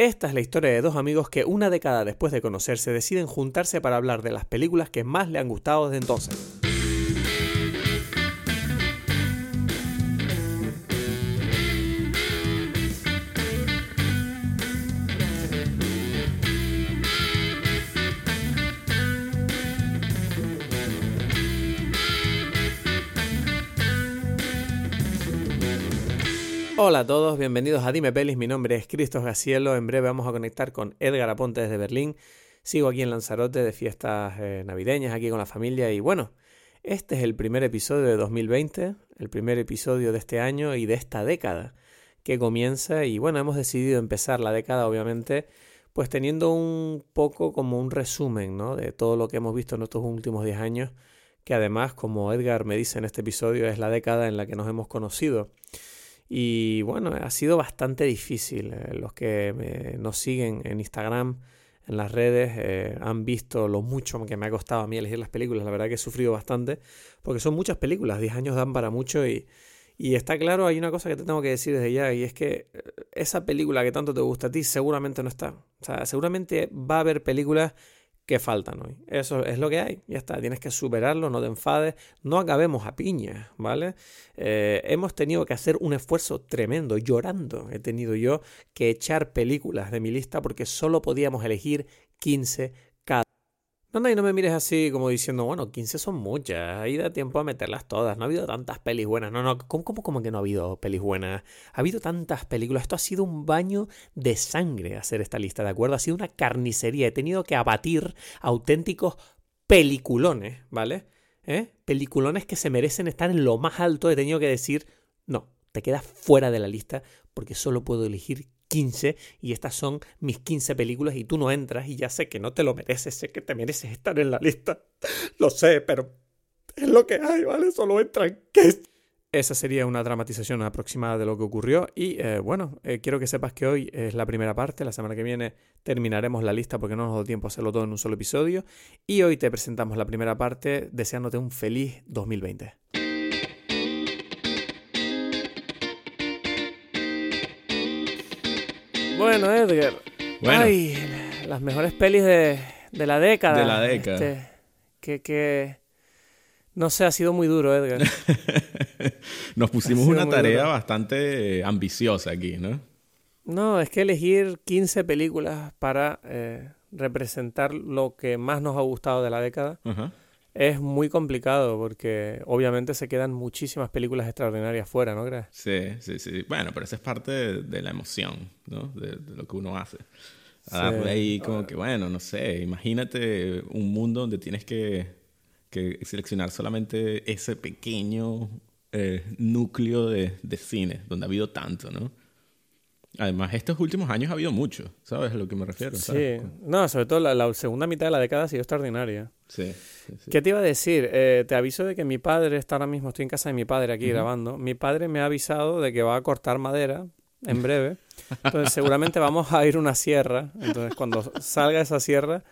Esta es la historia de dos amigos que una década después de conocerse deciden juntarse para hablar de las películas que más le han gustado desde entonces. Hola a todos, bienvenidos a Dime Pelis, mi nombre es Cristos Gacielo, en breve vamos a conectar con Edgar Aponte desde Berlín, sigo aquí en Lanzarote de fiestas eh, navideñas, aquí con la familia. Y bueno, este es el primer episodio de 2020, el primer episodio de este año y de esta década que comienza. Y bueno, hemos decidido empezar la década obviamente pues teniendo un poco como un resumen ¿no? de todo lo que hemos visto en estos últimos 10 años, que además, como Edgar me dice en este episodio, es la década en la que nos hemos conocido. Y bueno, ha sido bastante difícil. Eh, los que nos siguen en Instagram, en las redes, eh, han visto lo mucho que me ha costado a mí elegir las películas. La verdad que he sufrido bastante, porque son muchas películas, 10 años dan para mucho y, y está claro, hay una cosa que te tengo que decir desde ya, y es que eh, esa película que tanto te gusta a ti seguramente no está. O sea, seguramente va a haber películas que faltan hoy. Eso es lo que hay, ya está, tienes que superarlo, no te enfades, no acabemos a piña, ¿vale? Eh, hemos tenido que hacer un esfuerzo tremendo, llorando he tenido yo que echar películas de mi lista porque solo podíamos elegir 15 no, no, y no me mires así como diciendo, bueno, 15 son muchas, ahí da tiempo a meterlas todas, no ha habido tantas pelis buenas, no, no, ¿cómo, cómo, que no ha habido pelis buenas? Ha habido tantas películas, esto ha sido un baño de sangre hacer esta lista, ¿de acuerdo? Ha sido una carnicería, he tenido que abatir auténticos peliculones, ¿vale? ¿Eh? Peliculones que se merecen estar en lo más alto, he tenido que decir, no, te quedas fuera de la lista porque solo puedo elegir 15 y estas son mis 15 películas y tú no entras y ya sé que no te lo mereces, sé que te mereces estar en la lista. Lo sé, pero es lo que hay, ¿vale? Solo entran. ¿Qué? Esa sería una dramatización aproximada de lo que ocurrió. Y eh, bueno, eh, quiero que sepas que hoy es la primera parte. La semana que viene terminaremos la lista porque no nos da tiempo a hacerlo todo en un solo episodio. Y hoy te presentamos la primera parte deseándote un feliz 2020. Bueno, Edgar. Ay, las mejores pelis de, la década. De la década. Este, que, que, no sé, ha sido muy duro, Edgar. Nos pusimos una tarea bastante ambiciosa aquí, ¿no? No, es que elegir 15 películas para eh, representar lo que más nos ha gustado de la década. Ajá es muy complicado porque obviamente se quedan muchísimas películas extraordinarias fuera, ¿no crees? Sí, sí, sí. Bueno, pero eso es parte de, la emoción, ¿no? De, lo que uno hace. A darle ahí como que, bueno, no sé, imagínate un mundo donde tienes que, que seleccionar solamente ese pequeño eh, núcleo de, de cine, donde ha habido tanto, ¿no? Además, estos últimos años ha habido mucho, ¿sabes a lo que me refiero? Sí, no, sobre todo la, segunda mitad de la década ha sido extraordinaria. Sí. ¿Qué te iba a decir? Eh, te aviso de que mi padre está ahora mismo, estoy en casa de mi padre aquí grabando. Mi padre me ha avisado de que va a cortar madera en breve. Entonces, seguramente vamos a ir a una sierra. Entonces, cuando salga esa sierra,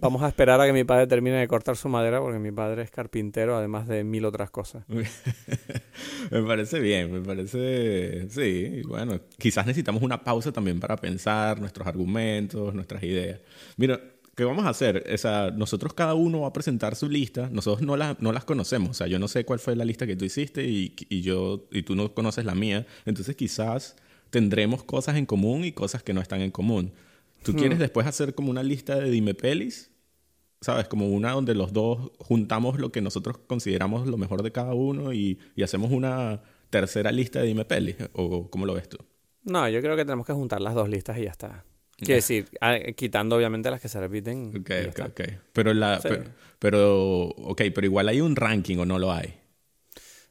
Vamos a esperar a que mi padre termine de cortar su madera porque mi padre es carpintero, además de mil otras cosas. me parece bien, me parece... Sí, bueno, quizás necesitamos una pausa también para pensar nuestros argumentos, nuestras ideas. Mira, ¿qué vamos a hacer? O sea, nosotros cada uno va a presentar su lista. Nosotros no, no las conocemos. O sea, yo no sé cuál fue la lista que tú hiciste y, y, yo, y tú no conoces la mía. Entonces quizás tendremos cosas en común y cosas que no están en común. ¿Tú hmm. quieres después hacer como una lista de dime pelis? ¿Sabes? Como una donde los dos juntamos lo que nosotros consideramos lo mejor de cada uno y, hacemos una tercera lista de dime pelis. ¿O cómo lo ves tú? No, yo creo que tenemos que juntar las dos listas y ya está. Quiero decir, ah, quitando obviamente las que se repiten. Ok, ok, ok. Pero, la, pero, pero, ok, pero igual hay un ranking o no lo hay.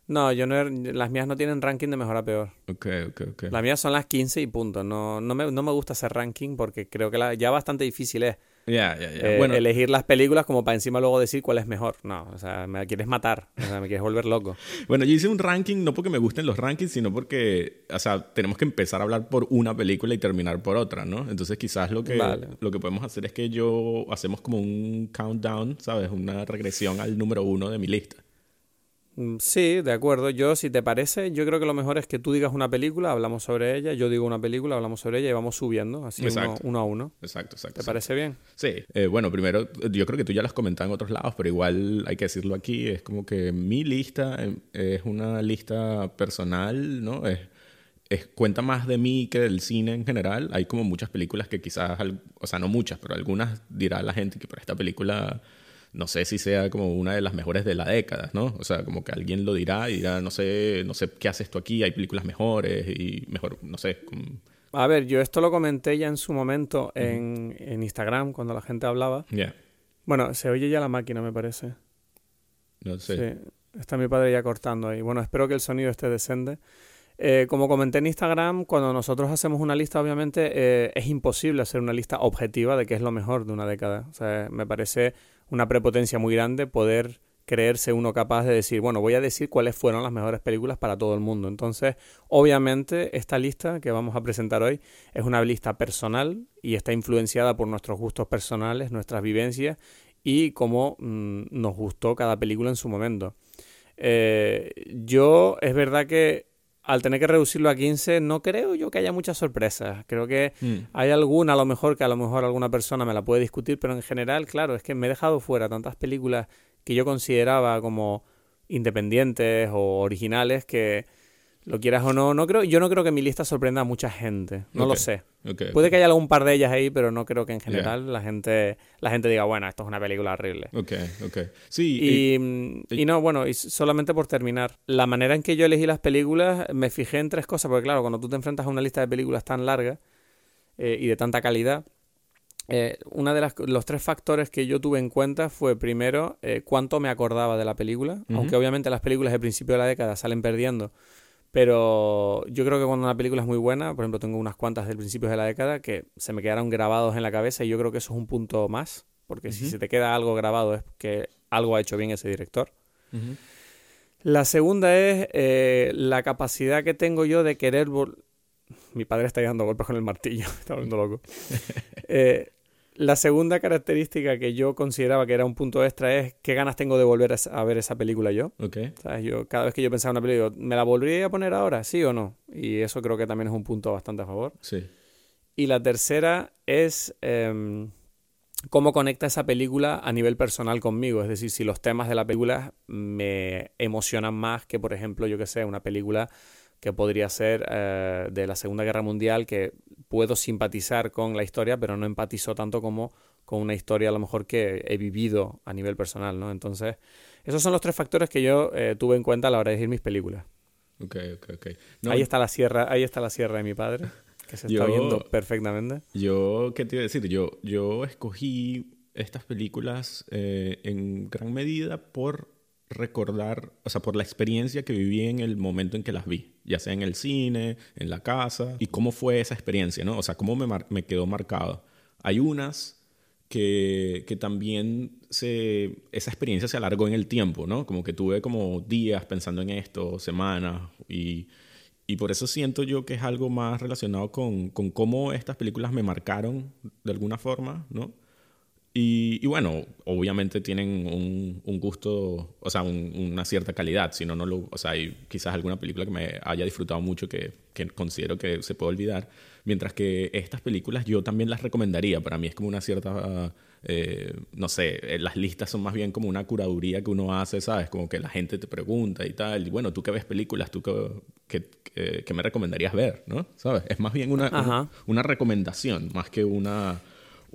No, yo no, las mías no tienen ranking de mejor a peor. Ok, ok, ok. Las mías son las 15 y punto. No, no, me, no me gusta hacer ranking porque creo que la, ya bastante difícil es. Ya, ya, ya. bueno. Elegir las películas como para encima luego decir cuál es mejor. No, o sea, me quieres matar. O sea, me quieres volver loco. bueno, yo hice un ranking no porque me gusten los rankings, sino porque, o sea, tenemos que empezar a hablar por una película y terminar por otra, ¿no? Entonces quizás lo que, lo que podemos hacer es que yo hacemos como un countdown, ¿sabes? Una regresión al número uno de mi lista. Mm, sí, de acuerdo. Yo, si te parece, yo creo que lo mejor es que tú digas una película, hablamos sobre ella, yo digo una película, hablamos sobre ella y vamos subiendo, así uno, a uno. Exacto, exacto. ¿Te parece bien? Sí. Eh, bueno, primero, yo creo que tú ya lo has comentado en otros lados, pero igual hay que decirlo aquí. Es como que mi lista eh, es una lista personal, ¿no? Es, es, cuenta más de mí que del cine en general. Hay como muchas películas que quizás, o sea, no muchas, pero algunas dirá la gente que por esta película no sé si sea como una de las mejores de la década, ¿no? O sea, como que alguien lo dirá y dirá, no sé, no sé qué haces tú aquí, hay películas mejores y mejor, no sé. A ver, yo esto lo comenté ya en su momento en, Instagram, cuando la gente hablaba. Ya. Bueno, se oye ya la máquina, me parece. No sé. Sí, está mi padre ya cortando ahí. Bueno, espero que el sonido esté decente. Eh, como comenté en Instagram, cuando nosotros hacemos una lista, obviamente eh, es imposible hacer una lista objetiva de qué es lo mejor de una década. O sea, me parece una prepotencia muy grande poder creerse uno capaz de decir, bueno, voy a decir cuáles fueron las mejores películas para todo el mundo. Entonces, obviamente, esta lista que vamos a presentar hoy es una lista personal y está influenciada por nuestros gustos personales, nuestras vivencias y cómo mm, nos gustó cada película en su momento. Eh, yo, es verdad que al tener que reducirlo a 15, no creo yo que haya muchas sorpresas. Creo que mm. hay alguna, a lo mejor, que a lo mejor alguna persona me la puede discutir, pero en general, claro, es que me he dejado fuera tantas películas que yo consideraba como independientes o originales que lo quieras o no, no creo, yo no creo que mi lista sorprenda a mucha gente, no lo sé. Puede que haya algún par de ellas ahí, pero no creo que en general la gente la gente diga, bueno, esto es una película horrible. Ok, ok. Sí. Y, y, no, bueno, y solamente por terminar, la manera en que yo elegí las películas, me fijé en tres cosas, porque claro, cuando tú te enfrentas a una lista de películas tan larga eh, y de tanta calidad, eh, uno de los tres factores que yo tuve en cuenta fue primero eh, cuánto me acordaba de la película, aunque obviamente las películas de principio de la década salen perdiendo pero yo creo que cuando una película es muy buena, por ejemplo, tengo unas cuantas del principio de la década que se me quedaron grabados en la cabeza y yo creo que eso es un punto más, porque si se te queda algo grabado es que algo ha hecho bien ese director. La segunda es eh, la capacidad que tengo yo de querer... Mi padre está dando golpes con el martillo, está volviendo loco. eh, la segunda característica que yo consideraba que era un punto extra es qué ganas tengo de volver a ver esa película yo. Okay. Yo, cada vez que yo pensaba en una película, ¿me la volvería a poner ahora? ¿Sí o no? Y eso creo que también es un punto bastante a favor. Sí. Y la tercera es em, cómo conecta esa película a nivel personal conmigo. Es decir, si los temas de la película me emocionan más que, por ejemplo, yo que sé, una película que podría ser eh, de la Segunda Guerra Mundial, que puedo simpatizar con la historia, pero no empatizo tanto como con una historia a lo mejor que he vivido a nivel personal, ¿no? Entonces, esos son los tres factores que yo eh, tuve en cuenta a la hora de elegir mis películas. Ok, ok, ok. ahí está la sierra, ahí está la sierra de mi padre, que se está viendo perfectamente. Yo, ¿qué te iba a decir? Yo, yo escogí estas películas eh, en gran medida por recordar, o sea, por la experiencia que viví en el momento en que las vi, ya sea en el cine, en la casa, y cómo fue esa experiencia, ¿no? O sea, cómo me, quedó marcado. Hay unas que, que, también se, esa experiencia se alargó en el tiempo, ¿no? Como que tuve como días pensando en esto, semanas, y, y por eso siento yo que es algo más relacionado con, con cómo estas películas me marcaron de alguna forma, ¿no? Y, bueno, obviamente tienen un, un gusto, o sea, una cierta calidad, si no, no lo, o sea, hay quizás alguna película que me haya disfrutado mucho que, que, considero que se puede olvidar, mientras que estas películas yo también las recomendaría, para mí es como una cierta, eh, no sé, eh, las listas son más bien como una curaduría que uno hace, ¿sabes? Como que la gente te pregunta y tal, y bueno, tú que ves películas, tú que, que, me recomendarías ver, ¿no? ¿Sabes? Es más bien una, una recomendación, más que una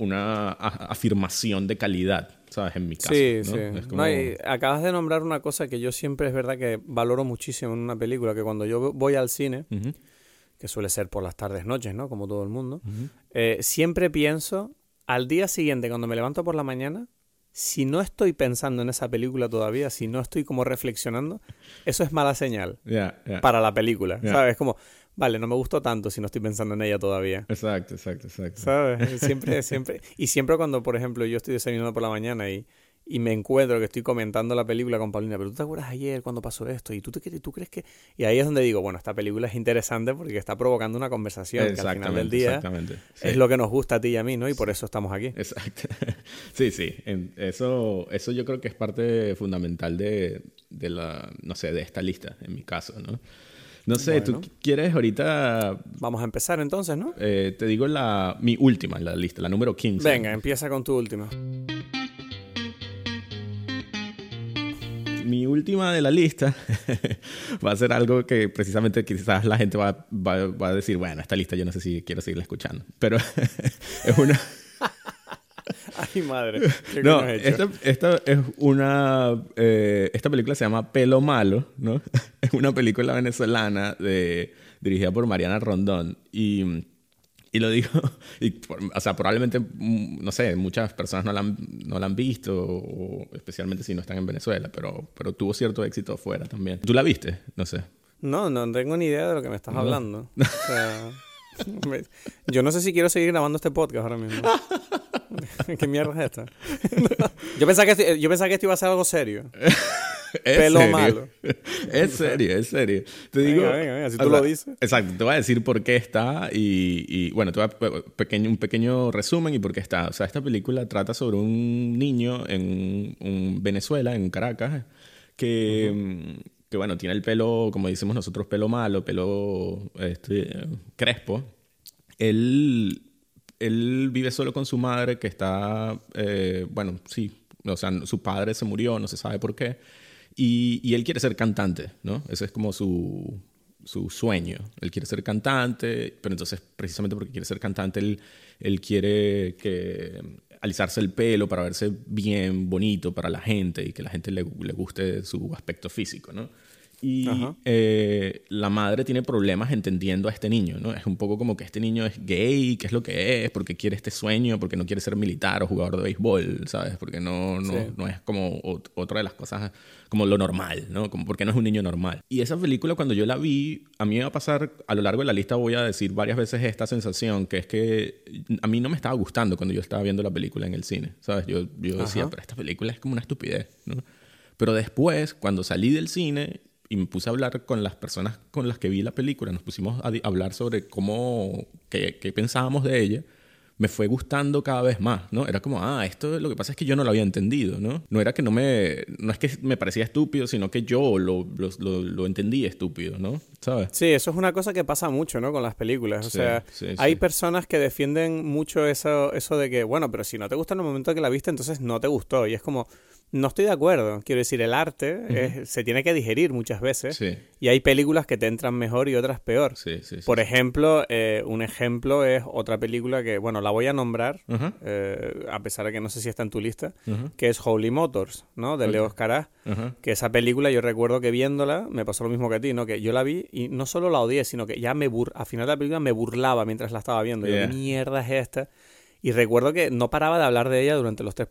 una afirmación de calidad, ¿sabes? En mi caso. Sí, sí. acabas de nombrar una cosa que yo siempre es verdad que valoro muchísimo en una película, que cuando yo voy al cine, que suele ser por las tardes, noches, ¿no? Como todo el mundo, eh, siempre pienso, al día siguiente, cuando me levanto por la mañana, si no estoy pensando en esa película todavía, si no estoy como reflexionando, eso es mala señal para la película, ¿sabes? Como, vale, no me gustó tanto si no estoy pensando en ella todavía. Exacto, exacto, exacto. ¿Sabes? Siempre, siempre. Y siempre cuando, por ejemplo, yo estoy desayunando por la mañana y, y me encuentro que estoy comentando la película con Paulina, pero tú te acuerdas ayer cuando pasó esto y tú, te, tú crees que... Y ahí es donde digo, bueno, esta película es interesante porque está provocando una conversación que al final del día es lo que nos gusta a ti y a mí, ¿no? Y por eso estamos aquí. Exacto. Sí, sí. Eso, eso yo creo que es parte fundamental de, de la, no sé, de esta lista, en mi caso, ¿no? No sé, ¿tú quieres ahorita...? Vamos a empezar entonces, ¿no? Eh, te digo la, mi última en la lista, la número 15. Venga, empieza con tu última. mi última de la lista va a ser algo que precisamente quizás la gente va, va, a decir, bueno, esta lista yo no sé si quiero seguirla escuchando, pero es una... Ay, madre. no, esta, esta, es una... Eh, esta película se llama Pelo Malo, ¿no? es una película venezolana de, dirigida por Mariana Rondón y y lo digo, y, o sea, probablemente, mm, no sé, muchas personas no la han, no la han visto, o especialmente si no están en Venezuela, pero, pero tuvo cierto éxito afuera también. ¿Tú la viste? No sé. No, no tengo ni idea de lo que me estás hablando. O sea, yo no sé si quiero seguir grabando este podcast ahora mismo. ¿Qué mierda es esta? yo, pensaba que, yo pensaba que esto iba a ser algo serio. es pelo malo. Es serio, es serio. Te digo. Venga, venga, si tú lo dices. Exacto, te voy a decir por qué está y, bueno, te voy a pequeño, un pequeño resumen y por qué está. O sea, esta película trata sobre un niño en, Venezuela, en Caracas, que. que bueno, tiene el pelo, como decimos nosotros, pelo malo, pelo este, crespo. Él, él vive solo con su madre, que está, eh, bueno, sí, o sea, su padre se murió, no se sabe por qué. Y, él quiere ser cantante, ¿no? Ese es como su, su sueño. Él quiere ser cantante, pero entonces precisamente porque quiere ser cantante, él, él quiere que alisarse el pelo para verse bien, bonito para la gente y que la gente le, le guste su aspecto físico, ¿no? Y eh, la madre tiene problemas entendiendo a este niño, ¿no? Es un poco como que este niño es gay, qué es lo que es, porque quiere este sueño, porque no quiere ser militar o jugador de béisbol, ¿sabes? Porque no, no, no es como otra de las cosas, como lo normal, ¿no? Como porque no es un niño normal. Y esa película, cuando yo la vi, a mí me va a pasar, a lo largo de la lista voy a decir varias veces esta sensación, que es que a mí no me estaba gustando cuando yo estaba viendo la película en el cine, ¿sabes? Yo, yo decía, pero esta película es como una estupidez, ¿no? Pero después, cuando salí del cine y me puse a hablar con las personas con las que vi la película, nos pusimos a hablar sobre cómo, qué, qué, pensábamos de ella, me fue gustando cada vez más, ¿no? Era como, ah, esto lo que pasa es que yo no lo había entendido, ¿no? No era que no me, no es que me parecía estúpido, sino que yo lo, lo, lo, entendí estúpido, ¿no? ¿Sabes? Sí, eso es una cosa que pasa mucho, ¿no? Con las películas. O sea, hay personas que defienden mucho eso, eso de que, bueno, pero si no te gusta en el momento que la viste, entonces no te gustó. Y es como, no estoy de acuerdo. Quiero decir, el arte se tiene que digerir muchas veces. Y hay películas que te entran mejor y otras peor. Por ejemplo, eh, un ejemplo es otra película que, bueno, la voy a nombrar, eh, a pesar de que no sé si está en tu lista, que es Holy Motors, ¿no? De Leo Escará. Que esa película, yo recuerdo que viéndola, me pasó lo mismo que a ti, ¿no? Que yo la vi y no solo la odié, sino que ya me bur al final de la película me burlaba mientras la estaba viendo. ¿Qué mierda es esta? Y recuerdo que no paraba de hablar de ella durante los tres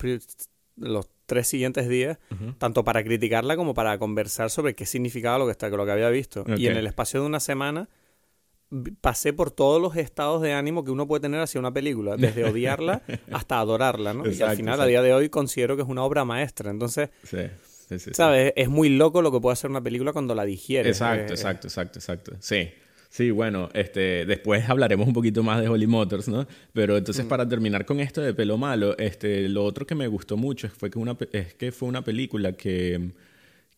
los tres siguientes días, tanto para criticarla como para conversar sobre qué significaba lo que, está, lo que había visto. Y en el espacio de una semana pasé por todos los estados de ánimo que uno puede tener hacia una película, desde odiarla hasta adorarla, ¿no? y al final, a día de hoy, considero que es una obra maestra. Entonces, ¿sabes? Es muy loco lo que puede hacer una película cuando la digiere. Exacto, exacto, exacto, exacto. Sí. Sí, bueno, este, después hablaremos un poquito más de Holy Motors, ¿no? Pero entonces mm. para terminar con esto de pelo malo, este, lo otro que me gustó mucho fue que una, es que fue una película que,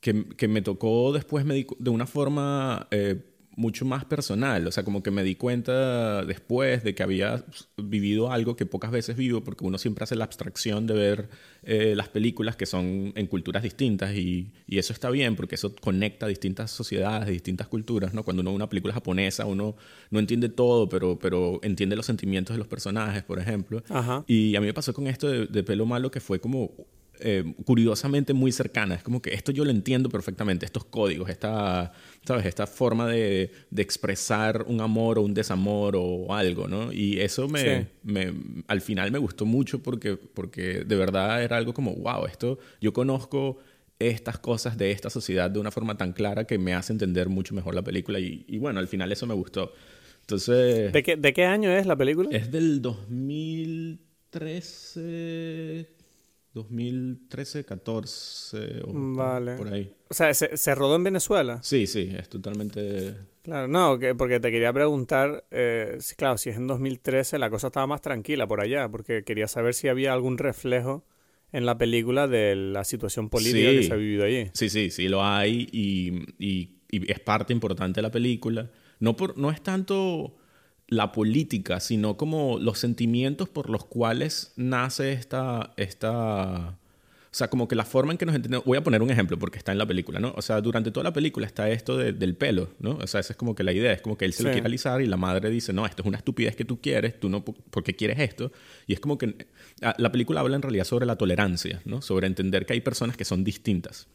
que, que me tocó después me de una forma eh, mucho más personal, o sea, como que me di cuenta después de que había vivido algo que pocas veces vivo, porque uno siempre hace la abstracción de ver eh, las películas que son en culturas distintas y, y, eso está bien porque eso conecta distintas sociedades, distintas culturas, ¿no? Cuando uno ve una película japonesa, uno no entiende todo, pero, pero entiende los sentimientos de los personajes, por ejemplo. Y a mí me pasó con esto de, de Pelo Malo que fue como eh, curiosamente muy cercana. Es como que esto yo lo entiendo perfectamente, estos códigos, esta, ¿sabes? esta forma de, de expresar un amor o un desamor o algo, ¿no? Y eso me, me, al final me gustó mucho porque, porque de verdad era algo como, wow, esto yo conozco estas cosas de esta sociedad de una forma tan clara que me hace entender mucho mejor la película y, y bueno, al final eso me gustó. Entonces... ¿De qué, ¿De qué año es la película? Es del 2013 2013, 14 o Vale. por ahí. O sea, ¿se, se rodó en Venezuela? Sí, sí, es totalmente... Claro, no, que, porque te quería preguntar, eh, si- claro, si es en 2013 la cosa estaba más tranquila por allá, porque quería saber si había algún reflejo en la película de la situación política Sí. que se ha vivido allí. Sí, sí, sí lo hay y, y- y es parte importante de la película. No, por, no es tanto la política, sino como los sentimientos por los cuales nace esta, esta... O sea, como que la forma en que nos entendemos... Voy a poner un ejemplo porque está en la película, ¿no? O sea, durante toda la película está esto de- del pelo, ¿no? O sea, esa es como que la idea. Es como que él se lo Sí. quiere alisar y la madre dice, no, esto es una estupidez que tú quieres, tú no... ¿Por qué quieres esto? Y es como que... ah, La película habla en realidad sobre la tolerancia, ¿no? Sobre entender que hay personas que son distintas.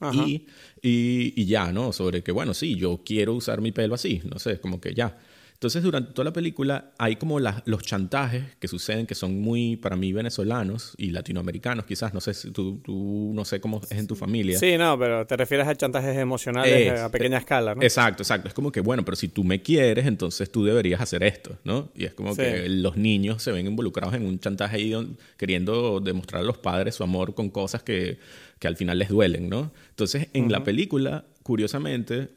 Ajá. Y, y, y ya, ¿no? Sobre que, bueno, sí, yo quiero usar mi pelo así, no sé, como que ya. Entonces, durante toda la película hay como las- los chantajes que suceden que son muy, para mí, venezolanos y latinoamericanos, quizás, no sé si tú, tú no sé cómo es en tu familia. Sí, no, pero te refieres a chantajes emocionales Es- eh, a pequeña escala, ¿no? Exacto, exacto. Es como que, bueno, pero si tú me quieres, entonces tú deberías hacer esto, ¿no? Y es como Sí. que los niños se ven involucrados en un chantaje ahí queriendo demostrar a los padres su amor con cosas que, que al final les duelen, ¿no? Entonces, en la película, curiosamente,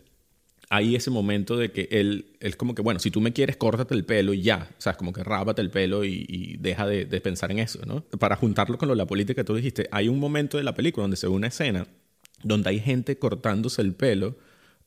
hay ese momento de que él es como que, bueno, si tú me quieres, córtate el pelo y ya. O sea, es como que rápate el pelo y, y deja de, de pensar en eso, ¿no? Para juntarlo con lo de la política que tú dijiste, hay un momento de la película donde se ve una escena donde hay gente cortándose el pelo,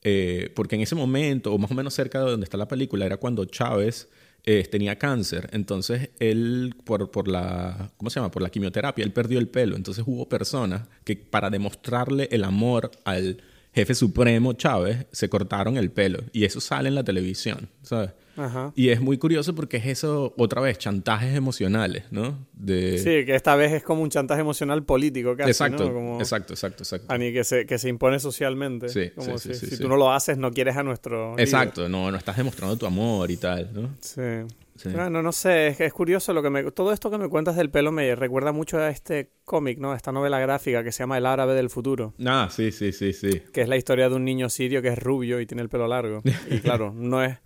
eh, porque en ese momento, o más o menos cerca de donde está la película, era cuando Chávez eh, tenía cáncer. Entonces, él, por, por la, ¿cómo se llama? Por la quimioterapia, él perdió el pelo. Entonces, hubo personas que para demostrarle el amor al jefe supremo Chávez, se cortaron el pelo. Y eso sale en la televisión, ¿sabes? Ajá. Y es muy curioso porque es eso, otra vez, chantajes emocionales, ¿no? De... Sí, que esta vez es como un chantaje emocional político casi, exacto, ¿no? Como exacto, exacto, exacto. a ni que se, que se impone socialmente. Sí, como sí, sí, si, sí, si tú no lo haces, no quieres a nuestro líder. Exacto, no, no estás demostrando tu amor y tal, ¿no? Sí. Sí. Bueno, no sé, es, es curioso lo que me... Todo esto que me cuentas del pelo me recuerda mucho a este cómic, ¿no? A esta novela gráfica que se llama El árabe del futuro. Ah, sí, sí, sí, sí. que es la historia de un niño sirio que es rubio y tiene el pelo largo. Y claro, no es,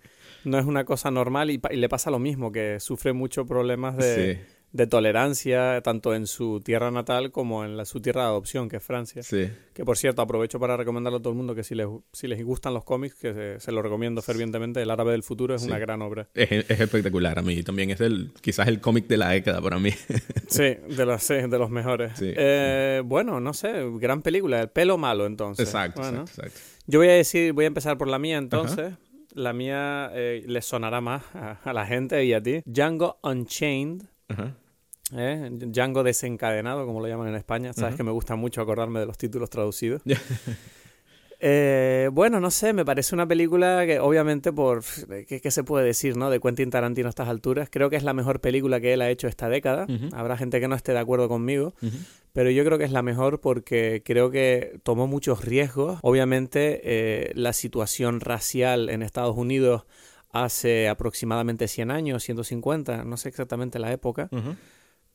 no es una cosa normal y, y le pasa lo mismo, que sufre muchos problemas de, Sí. De tolerancia, tanto en su tierra natal como en la, su tierra de adopción, que es Francia. Sí. Que por cierto, aprovecho para recomendarle a todo el mundo que si les, si les gustan los cómics, que se, se lo recomiendo fervientemente. El árabe del futuro es Sí. una gran obra. Es, es espectacular a mí. También es del, quizás el cómic de la década para mí. Sí, de los, sí, de los mejores. Sí, Eh, Bueno, no sé, gran película. El pelo malo, entonces. exacto, Bueno. exacto, exacto. Yo voy a decir, voy a empezar por la mía entonces. La mía eh, le sonará más a, a la gente y a ti. Django Unchained. Ajá. ¿eh? Django desencadenado, como lo llaman en España. Sabes Ujú. que me gusta mucho acordarme de los títulos traducidos. Eh, bueno, no sé, me parece una película que obviamente por... ¿qué, qué se puede decir, no? De Quentin Tarantino a estas alturas. Creo que es la mejor película que él ha hecho esta década. Habrá gente que no esté de acuerdo conmigo. Pero yo creo que es la mejor porque creo que tomó muchos riesgos. Obviamente, eh, la situación racial en Estados Unidos hace aproximadamente 100 años, 150, no sé exactamente la época,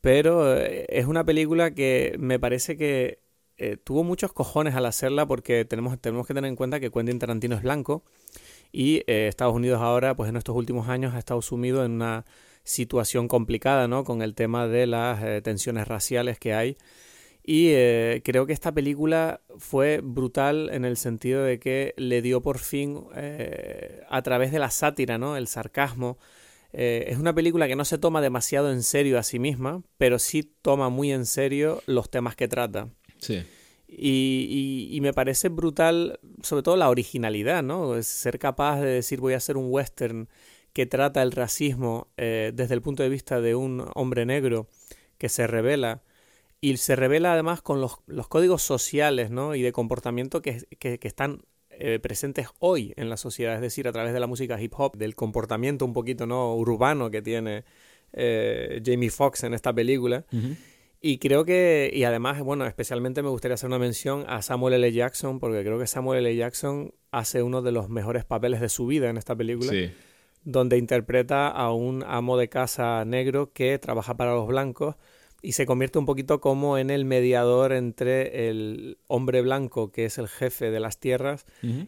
pero eh, es una película que me parece que eh, tuvo muchos cojones al hacerla porque tenemos, tenemos que tener en cuenta que Quentin Tarantino es blanco y eh, Estados Unidos ahora, pues en estos últimos años ha estado sumido en una situación complicada, ¿no? Con el tema de las eh, tensiones raciales que hay. Y eh, creo que esta película fue brutal en el sentido de que le dio por fin, eh, a través de la sátira, ¿no? El sarcasmo. Eh, es una película que no se toma demasiado en serio a sí misma, pero sí toma muy en serio los temas que trata. Sí. Y, y- y me parece brutal, sobre todo la originalidad, ¿no? Es Ser capaz de decir voy a hacer un western que trata el racismo desde el punto de vista de un hombre negro que se revela y se revela además con los, los códigos sociales, ¿no? Y de comportamiento que, que- que están eh, presentes hoy en la sociedad, es decir, a través de la música hip hop, del comportamiento un poquito, ¿no? Urbano que tiene eh, Jamie Foxx en esta película. Y creo que, y además, bueno, especialmente me gustaría hacer una mención a Samuel L. Jackson, porque creo que Samuel L. Jackson hace uno de los mejores papeles de su vida en esta película, Sí. donde interpreta a un amo de casa negro que trabaja para los blancos y se convierte un poquito como en el mediador entre el hombre blanco, que es el jefe de las tierras,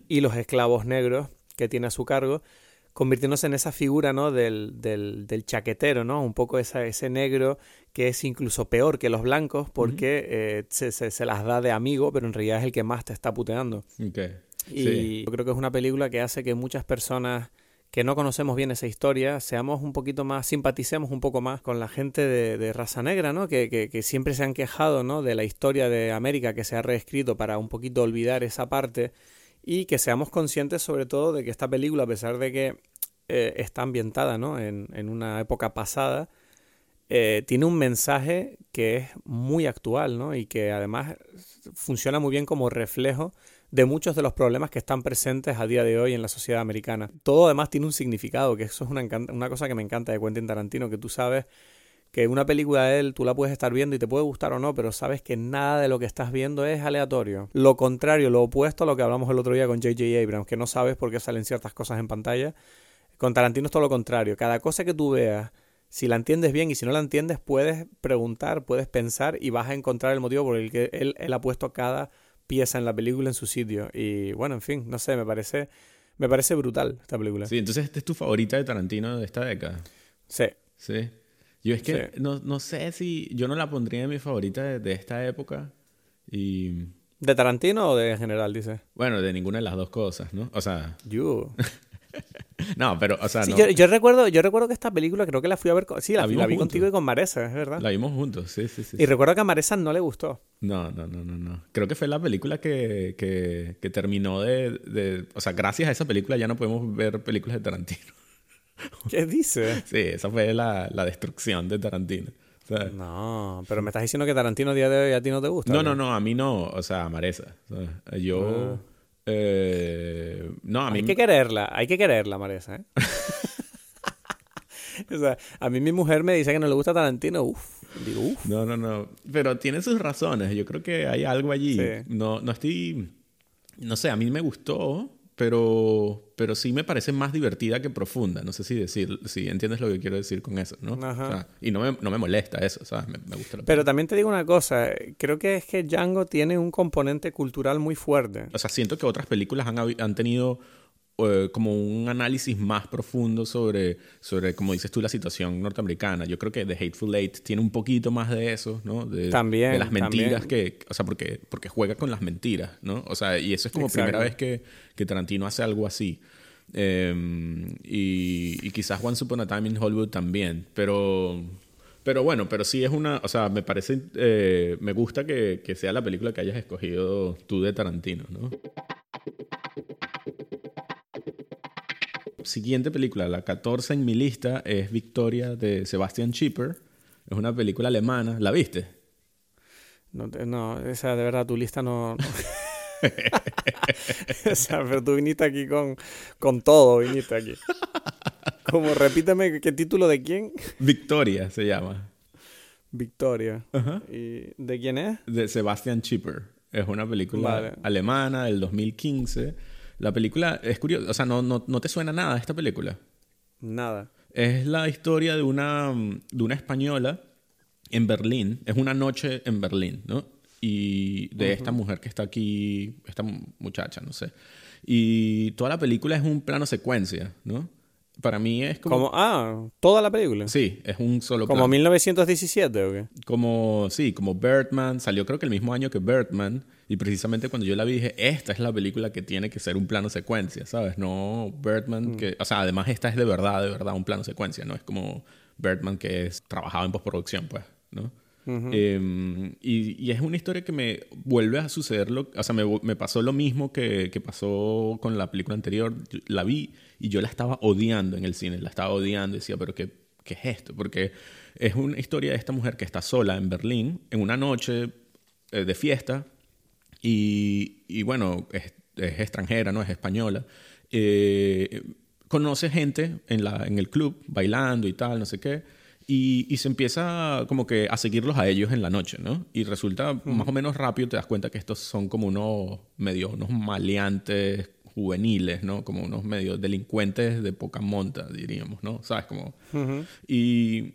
y los esclavos negros que tiene a su cargo, convirtiéndose en esa figura, ¿no? Del, del, del chaquetero, ¿no? Un poco esa, ese negro que es incluso peor que los blancos porque eh, se, se, se, las da de amigo, pero en realidad es el que más te está puteando. Okay. Y sí. yo creo que es una película que hace que muchas personas que no conocemos bien esa historia, seamos un poquito más, simpaticemos un poco más con la gente de, de raza negra, ¿no? Que, que, siempre se han quejado, ¿no? De la historia de América que se ha reescrito para un poquito olvidar esa parte y que seamos conscientes sobre todo de que esta película, a pesar de que eh, está ambientada, ¿no? En, en una época pasada, eh, tiene un mensaje que es muy actual, ¿no? Y que además funciona muy bien como reflejo de muchos de los problemas que están presentes a día de hoy en la sociedad americana. Todo además tiene un significado, que eso es una, cosa que me encanta de Quentin Tarantino, que tú sabes que una película de él tú la puedes estar viendo y te puede gustar o no, pero sabes que nada de lo que estás viendo es aleatorio. Lo contrario, lo opuesto a lo que hablamos el otro día con J.J. Abrams, que no sabes por qué salen ciertas cosas en pantalla. Con Tarantino es todo lo contrario. Cada cosa que tú veas, si la entiendes bien y si no la entiendes, puedes preguntar, puedes pensar y vas a encontrar el motivo por el que él, él ha puesto cada pieza en la película en su sitio. Y bueno, en fin, no sé, me parece, me parece brutal esta película. Sí, entonces esta es tu favorita de Tarantino de esta década. Sí. Sí. Yo es que sí. no, no, sé si yo no la pondría en mi favorita de, de, esta época. Y... ¿De Tarantino o de general, dice? Bueno, de ninguna de las dos cosas, ¿no? O sea... You. no, pero, o sea, sí, no. Yo, yo, recuerdo, yo recuerdo que esta película creo que la fui a ver. Con, sí, la, la, la vi contigo y con Maresa, es verdad. La vimos juntos, sí, sí, sí. Y sí. recuerdo que a Maresa no le gustó. No, no, no, no, no. Creo que fue la película que, que, que terminó de, de, O sea, gracias a esa película ya no podemos ver películas de Tarantino. ¿Qué dice? Sí, esa fue la, la destrucción de Tarantino. No, pero me estás diciendo que Tarantino a día de hoy a ti no te gusta. No, no, no, a mí no. O sea, a Maresa. Yo. Ah. Eh, no, a mí... Hay que quererla, hay que quererla, Maresa. ¿eh? o sea, a mí mi mujer me dice que no le gusta Tarantino. Uf, digo, uf. No, no, no. Pero tiene sus razones. Yo creo que hay algo allí. Sí. No, no estoy... No sé, a mí me gustó, pero, pero sí me parece más divertida que profunda. No sé si decir, si entiendes lo que quiero decir con eso, ¿no? Ajá. O sea, y no me, no me molesta eso, ¿sabes? Me, me gusta. pero también te digo una cosa, creo que es que Django tiene un componente cultural muy fuerte. O sea, siento que otras películas han, han tenido eh, como un análisis más profundo sobre, sobre, como dices tú, la situación norteamericana. Yo creo que The Hateful Eight tiene un poquito más de eso, ¿no? De, también. De las mentiras también. que, o sea, porque, porque juega con las mentiras, ¿no? O sea, y eso es como Exacto. primera vez que, que Tarantino hace algo así. Eh, y, y quizás Once Upon a Time in Hollywood también, pero... Pero bueno, pero sí es una, o sea, me parece, eh, me gusta que, que, sea la película que hayas escogido tú de Tarantino, ¿no? Siguiente película, la 14 en mi lista, es Victoria de Sebastian Schipper. Es una película alemana. ¿La viste? No, no esa de verdad, tu lista no... no. o sea, pero tú viniste aquí con, con todo, viniste aquí. Como, repíteme, ¿qué título de quién? Victoria se llama. Victoria. Uh -huh. ¿Y de quién es? De Sebastian Schipper. Es una película vale. alemana del 2015. La película es curiosa, o sea, no, no, no te suena nada esta película. Nada. Es la historia de una, de una española en Berlín. Es una noche en Berlín, ¿no? Y de uh -huh. esta mujer que está aquí, esta muchacha, no sé. Y toda la película es un plano secuencia, ¿no? Para mí es como... como... Ah, toda la película. Sí, es un solo ¿Como plano. 1917 o qué? Como, sí, como Birdman. Salió creo que el mismo año que Birdman. Y precisamente cuando yo la vi dije, esta es la película que tiene que ser un plano secuencia, ¿sabes? No Birdman, mm. que... O sea, además esta es de verdad, de verdad, un plano secuencia. No es como Birdman que es trabajado en postproducción, pues, ¿no? Uh -huh. eh, y, y, es una historia que me vuelve a suceder, lo, o sea, me, me pasó lo mismo que, que, pasó con la película anterior. La vi y yo la estaba odiando en el cine, la estaba odiando decía, pero ¿qué, qué es esto? Porque es una historia de esta mujer que está sola en Berlín en una noche eh, de fiesta y, y bueno, es, es, extranjera, no es española. Eh, conoce gente en, la, en el club bailando y tal, no sé qué. Y, y, se empieza como que a seguirlos a ellos en la noche, ¿no? Y resulta mm. más o menos rápido, te das cuenta que estos son como unos medio, unos maleantes juveniles, ¿no? Como unos medio delincuentes de poca monta, diríamos, ¿no? ¿Sabes? Como... Uh -huh. y,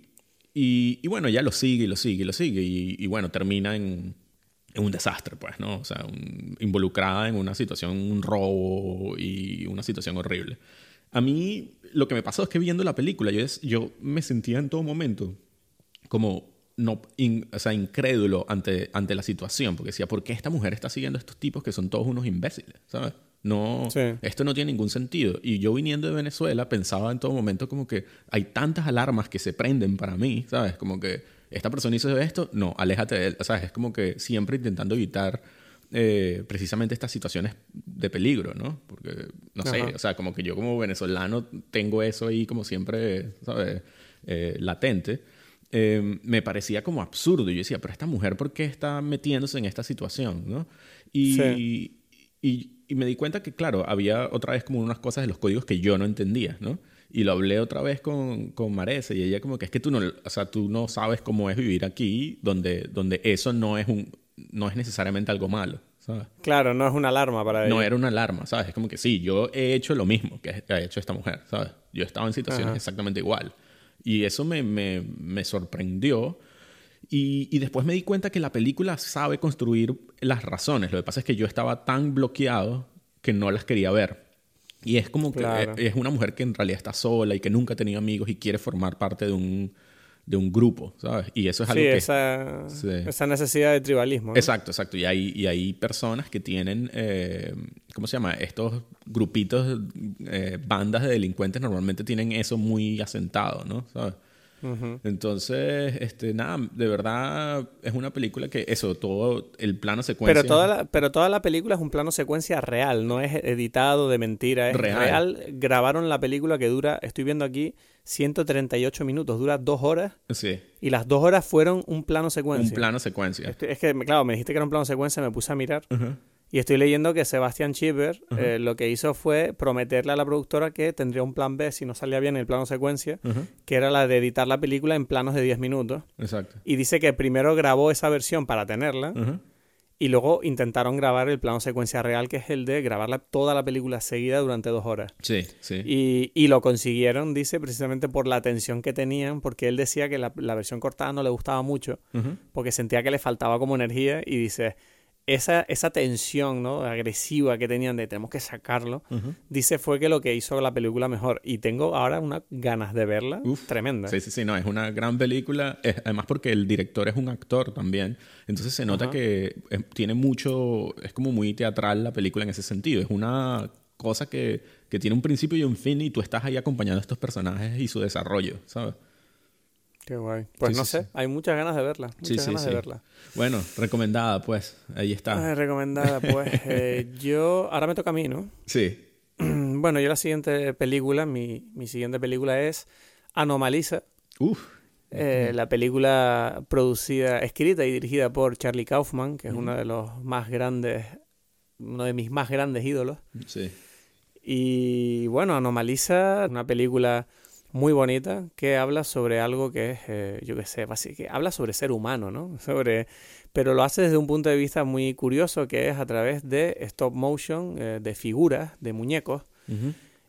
y, y, bueno, ya lo sigue y lo sigue y lo sigue. Y, y bueno, termina en, en, un desastre, pues, ¿no? O sea, un, involucrada en una situación, un robo y una situación horrible. a mí lo que me pasó es que viendo la película, yo, yo me sentía en todo momento como no, o sea, incrédulo ante, ante la situación, porque decía, ¿por qué esta mujer está siguiendo a estos tipos que son todos unos imbéciles? ¿Sabes? No, esto no tiene ningún sentido. Y yo viniendo de Venezuela pensaba en todo momento como que hay tantas alarmas que se prenden para mí, ¿sabes? Como que esta persona hizo esto, no, aléjate de él. ¿Sabes? Es como que siempre intentando evitar eh, precisamente estas situaciones de peligro, ¿no? Porque, no sé, o sea, como que yo como venezolano tengo eso ahí como siempre, ¿sabes? Eh, latente. Em, me parecía como absurdo. Yo decía, pero esta mujer, ¿por qué está metiéndose en esta situación? ¿no? Y, y, me di cuenta que, claro, había otra vez como unas cosas de los códigos que yo no entendía, ¿no? Y lo hablé otra vez con, con Marese y ella como que es que tú no, o sea, tú no sabes cómo es vivir aquí donde, donde eso no es, un, no es necesariamente algo malo. ¿sabes? Claro, no es una alarma para ella. No era una alarma, ¿sabes? Es como que sí, yo he hecho lo mismo que ha hecho esta mujer, ¿sabes? Yo he estado en situaciones exactamente igual. Y eso me, me, me sorprendió. Y, y, después me di cuenta que la película sabe construir las razones. Lo que pasa es que yo estaba tan bloqueado que no las quería ver. Y es como que es una mujer que en realidad está sola y que nunca ha tenido amigos y quiere formar parte de un, de un grupo, ¿sabes? Y eso es algo que... Esa, esa necesidad de tribalismo. Exacto, exacto. Y hay, y hay personas que tienen, eh, ¿cómo se llama? Estos grupitos, eh, bandas de delincuentes normalmente tienen eso muy asentado, ¿no? ¿Sabes? Entonces, este, nada, de verdad es una película que eso, todo el plano secuencia. Pero toda la, pero toda la película es un plano secuencia real, no es editado de mentira, es real. real. Grabaron la película que dura, estoy viendo aquí, 138 minutos, dura dos horas. Sí. Y las dos horas fueron un plano secuencia. Un plano secuencia. es que, claro, me dijiste que era un plano secuencia, me puse a mirar. Y estoy leyendo que Sebastian Schieber eh, lo que hizo fue prometerle a la productora que tendría un plan B si no salía bien el plano secuencia, que era la de editar la película en planos de 10 minutos. Exacto. Y dice que primero grabó esa versión para tenerla y luego intentaron grabar el plano secuencia real, que es el de grabar toda la película seguida durante dos horas. Sí, sí. Y, y lo consiguieron, dice, precisamente por la tensión que tenían, porque él decía que la, versión cortada no le gustaba mucho, porque sentía que le faltaba como energía, y dice, esa, esa tensión ¿no? agresiva que tenían de tenemos que sacarlo, dice fue que lo que hizo la película mejor. Y tengo ahora unas ganas de verla tremenda. Sí, sí, sí, no, es una gran película. además porque el director es un actor también. Entonces se nota que tiene mucho, es como muy teatral la película en ese sentido. Es una cosa que, que tiene un principio y un fin y tú estás ahí acompañando a estos personajes y su desarrollo, ¿sabes? Qué guay. Pues no sé, hay muchas ganas de verla. Muchas ganas de verla. Bueno, recomendada, pues. Ahí está. recomendada, pues. Eh, yo. Ahora me toca a mí, ¿no? Sí. bueno, yo la siguiente película, mi, mi siguiente película es Anomaliza. Uf. Eh, la película producida, escrita y dirigida por Charlie Kaufman, que es uno de los más grandes, uno de mis más grandes ídolos. Sí. Y bueno, Anomaliza, una película muy bonita que habla sobre algo que es, eh, yo qué sé, que habla sobre ser humano, ¿no? Sobre, pero lo hace desde un punto de vista muy curioso que es a través de stop motion, eh, de figuras, de muñecos.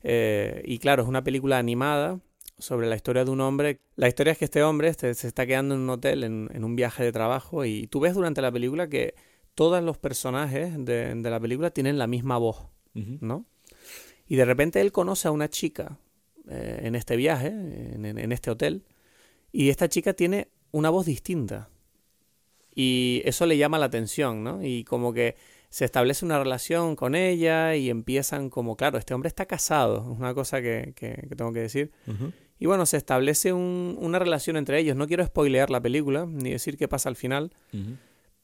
Eh, y claro, es una película animada sobre la historia de un hombre. La historia es que este hombre este, se está quedando en un hotel en, un viaje de trabajo y tú ves durante la película que todos los personajes de, de la película tienen la misma voz, ¿no? Y de repente él conoce a una chica eh, en este viaje, en, este hotel, y esta chica tiene una voz distinta. Y eso le llama la atención, ¿no? Y como que se establece una relación con ella y empiezan como, claro, este hombre está casado, es una cosa que, que, tengo que decir. Y bueno, se establece una relación entre ellos. No quiero spoilear la película, ni decir qué pasa al final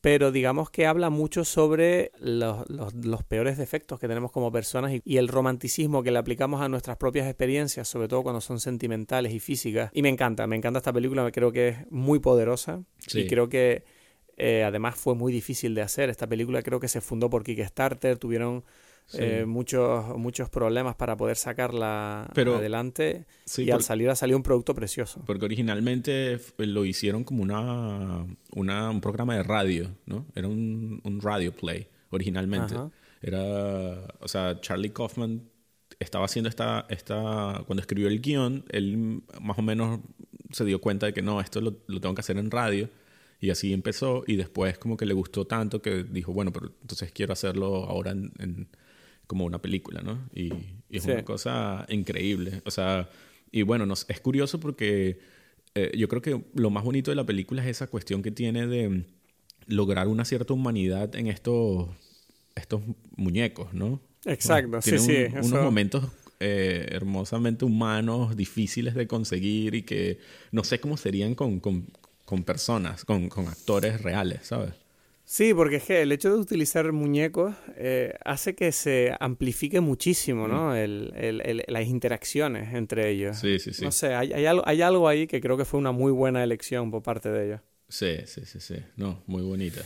pero digamos que habla mucho sobre los, peores defectos que tenemos como personas y, el romanticismo que le aplicamos a nuestras propias experiencias, sobre todo cuando son sentimentales y físicas. Y me encanta, me encanta esta película, creo que es muy poderosa y creo que eh, además fue muy difícil de hacer. Esta película creo que se fundó por Kickstarter, tuvieron eh, muchos, muchos problemas para poder sacarla adelante y al salir ha salido un producto precioso. Porque originalmente lo hicieron como una, una un programa de radio, ¿no? Era un, un radio play originalmente. Era, o sea, Charlie Kaufman estaba haciendo esta, esta, cuando escribió el guion, él más o menos se dio cuenta de que no, esto lo, lo tengo que hacer en radio. Y así empezó y después como que le gustó tanto que dijo, bueno, pero entonces quiero hacerlo ahora en, como una película, ¿no? Y, es una cosa increíble. O sea, y bueno, nos, es curioso porque eh, yo creo que lo más bonito de la película es esa cuestión que tiene de lograr una cierta humanidad en estos, estos muñecos, ¿no? Exacto, sí, sí. Unos momentos eh, hermosamente humanos, difíciles de conseguir y que no sé cómo serían con, con, personas, con, con, actores reales, ¿sabes? Sí, porque es que el hecho de utilizar muñecos eh, hace que se amplifique muchísimo, ¿no? Mm. El, el, las interacciones entre ellos. Sí, sí, sí. No sé, hay, hay, algo, hay algo ahí que creo que fue una muy buena elección por parte de ellos. Sí, sí, sí, sí. No, muy bonita.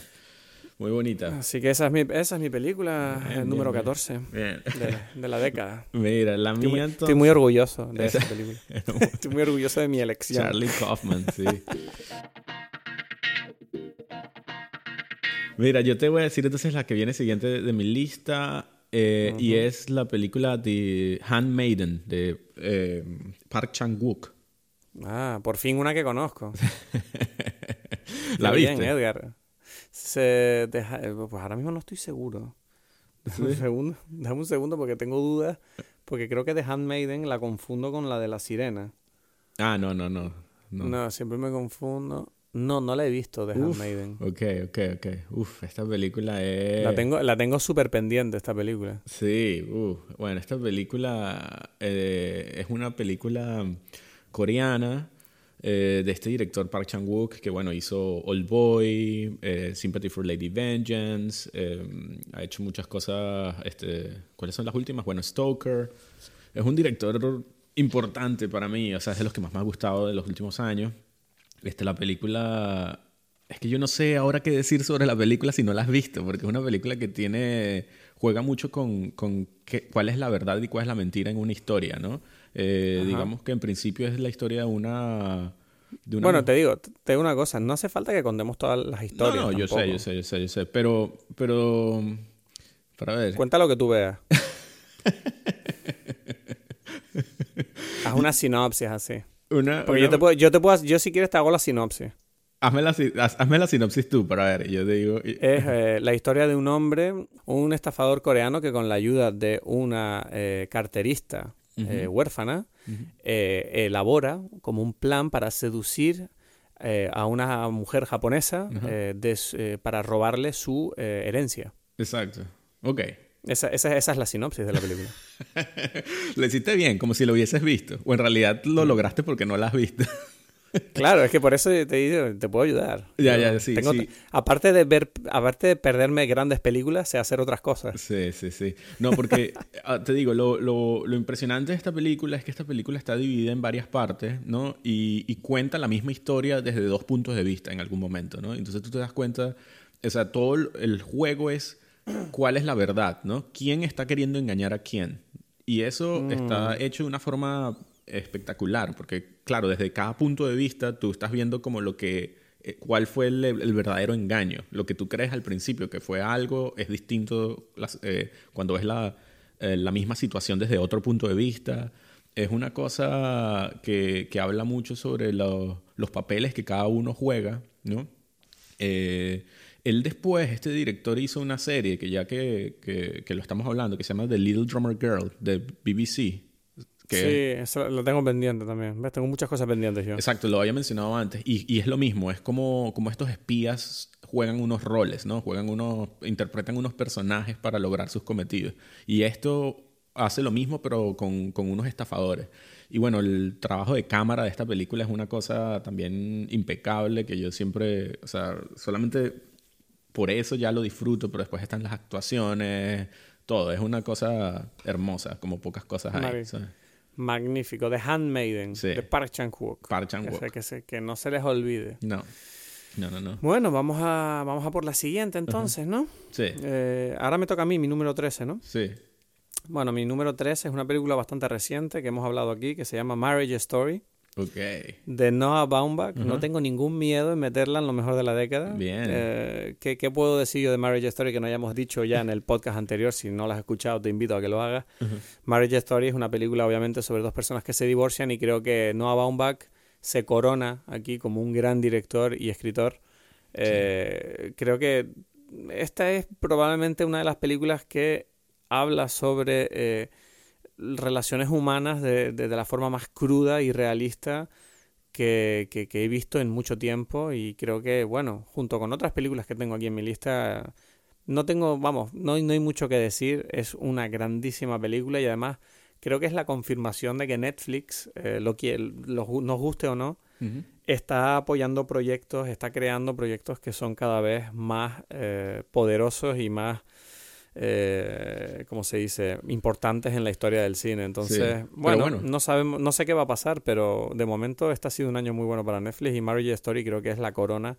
Muy bonita. Así que esa es mi, esa es mi película, el número 14 De, la década. Mira, la mía Estoy muy orgulloso de esa película. estoy muy orgulloso de mi elección. Charlie Kaufman, sí. Mira, yo te voy a decir entonces la que viene siguiente de, mi lista. Eh, y es la película The Handmaiden de eh, Park Chan-wook. Ah, por fin una que conozco. ¿La viste? Bien, Edgar. Se deja, eh, pues ahora mismo no estoy seguro. Dame un segundo, dame un segundo porque tengo dudas. Porque creo que The Handmaiden la confundo con la de la sirena. Ah, no, no, no. No, no siempre me confundo. No, no la he visto, The Handmaiden. Ok, ok, ok. Uf, esta película es... La tengo, la tengo súper pendiente, esta película. Sí, uf. Bueno, esta película eh, es una película coreana eh, de este director Park Chan-wook, que bueno, hizo Old Boy, eh, Sympathy for Lady Vengeance, ha hecho muchas cosas, este, ¿cuáles son las últimas? Bueno, Stoker. Es un director importante para mí, o sea, es de los que más me ha gustado de los últimos años. Este, la película. Es que yo no sé ahora qué decir sobre la película si no la has visto, porque es una película que tiene. juega mucho con, con qué, cuál es la verdad y cuál es la mentira en una historia, ¿no? Eh, digamos que en principio es la historia de una. bueno, te digo, te digo una cosa, no hace falta que contemos todas las historias. No, no yo sé, yo sé, yo sé, yo sé. Pero, pero. Para ver. Cuenta lo que tú veas. Haz una sinopsis así. Porque yo te puedo, yo te puedo, yo si quieres te hago la sinopsis. Hazme la, hazme la sinopsis tú para ver, yo te digo. Es eh, la historia de un hombre, un estafador coreano que con la ayuda de una eh, carterista eh, huérfana elabora como un plan para seducir a una mujer japonesa para robarle su herencia. Exacto. Ok. Esa, esa, esa, es la sinopsis de la película. lo hiciste bien, como si lo hubieses visto. O en realidad lo lograste porque no la has visto. claro, es que por eso te digo, te puedo ayudar. Ya, ya, sí, Aparte de ver, aparte de perderme grandes películas, sé hacer otras cosas. Sí, sí, sí. No, porque ah, te digo, lo, lo, lo, impresionante de esta película es que esta película está dividida en varias partes, ¿no? Y, y cuenta la misma historia desde dos puntos de vista en algún momento, ¿no? Entonces tú te das cuenta, o sea, todo el juego es cuál es la verdad, ¿no? ¿Quién está queriendo engañar a quién? Y eso mm. está hecho de una forma espectacular, porque claro, desde cada punto de vista tú estás viendo como lo que, eh, cuál fue el, verdadero engaño. Lo que tú crees al principio que fue algo es distinto eh, cuando ves la, eh, la, misma situación desde otro punto de vista. Es una cosa que, que habla mucho sobre los papeles que cada uno juega, ¿no? Él después, este director hizo una serie que ya que, que, lo estamos hablando, que se llama The Little Drummer Girl, de BBC. sí, eso lo tengo pendiente también. Tengo muchas cosas pendientes yo. Exacto, lo había mencionado antes. Y, y es lo mismo, es como, como estos espías juegan unos roles, ¿no? Juegan unos, interpretan unos personajes para lograr sus cometidos. Y esto hace lo mismo, pero con, con unos estafadores. Y bueno, el trabajo de cámara de esta película es una cosa también impecable que yo siempre, o sea, solamente por eso ya lo disfruto, pero después están las actuaciones, todo. Es una cosa hermosa, como pocas cosas hay. Magnífico. The Handmaiden, de Park Chan-wook. Park Chan-wook. Que, que, no se les olvide. No. No, no, no. Bueno, vamos a, vamos a por la siguiente entonces, ¿no? Sí. Eh, ahora me toca a mí, mi número 13, ¿no? Sí. Bueno, mi número 13 es una película bastante reciente que hemos hablado aquí, que se llama Marriage Story. De Noah Baumbach. No tengo ningún miedo en meterla en lo mejor de la década. Bien. Eh, ¿qué, puedo decir yo de Marriage Story que no hayamos dicho ya en el podcast anterior? Si no la has escuchado, te invito a que lo hagas. Marriage Story es una película, obviamente, sobre dos personas que se divorcian y creo que Noah Baumbach se corona aquí como un gran director y escritor. Eh, creo que esta es probablemente una de las películas que habla sobre eh, relaciones humanas de, de, la forma más cruda y realista que, que, he visto en mucho tiempo. Y creo que, bueno, junto con otras películas que tengo aquí en mi lista, no tengo, vamos, no, no hay mucho que decir, es una grandísima película y además creo que es la confirmación de que Netflix, eh, lo, lo, nos guste o no, está apoyando proyectos, está creando proyectos que son cada vez más eh, poderosos y más eh, ¿cómo se dice?, importantes en la historia del cine. Entonces, bueno, no sabemos, no sé qué va a pasar, pero de momento este ha sido un año muy bueno para Netflix y Marriage Story creo que es la corona,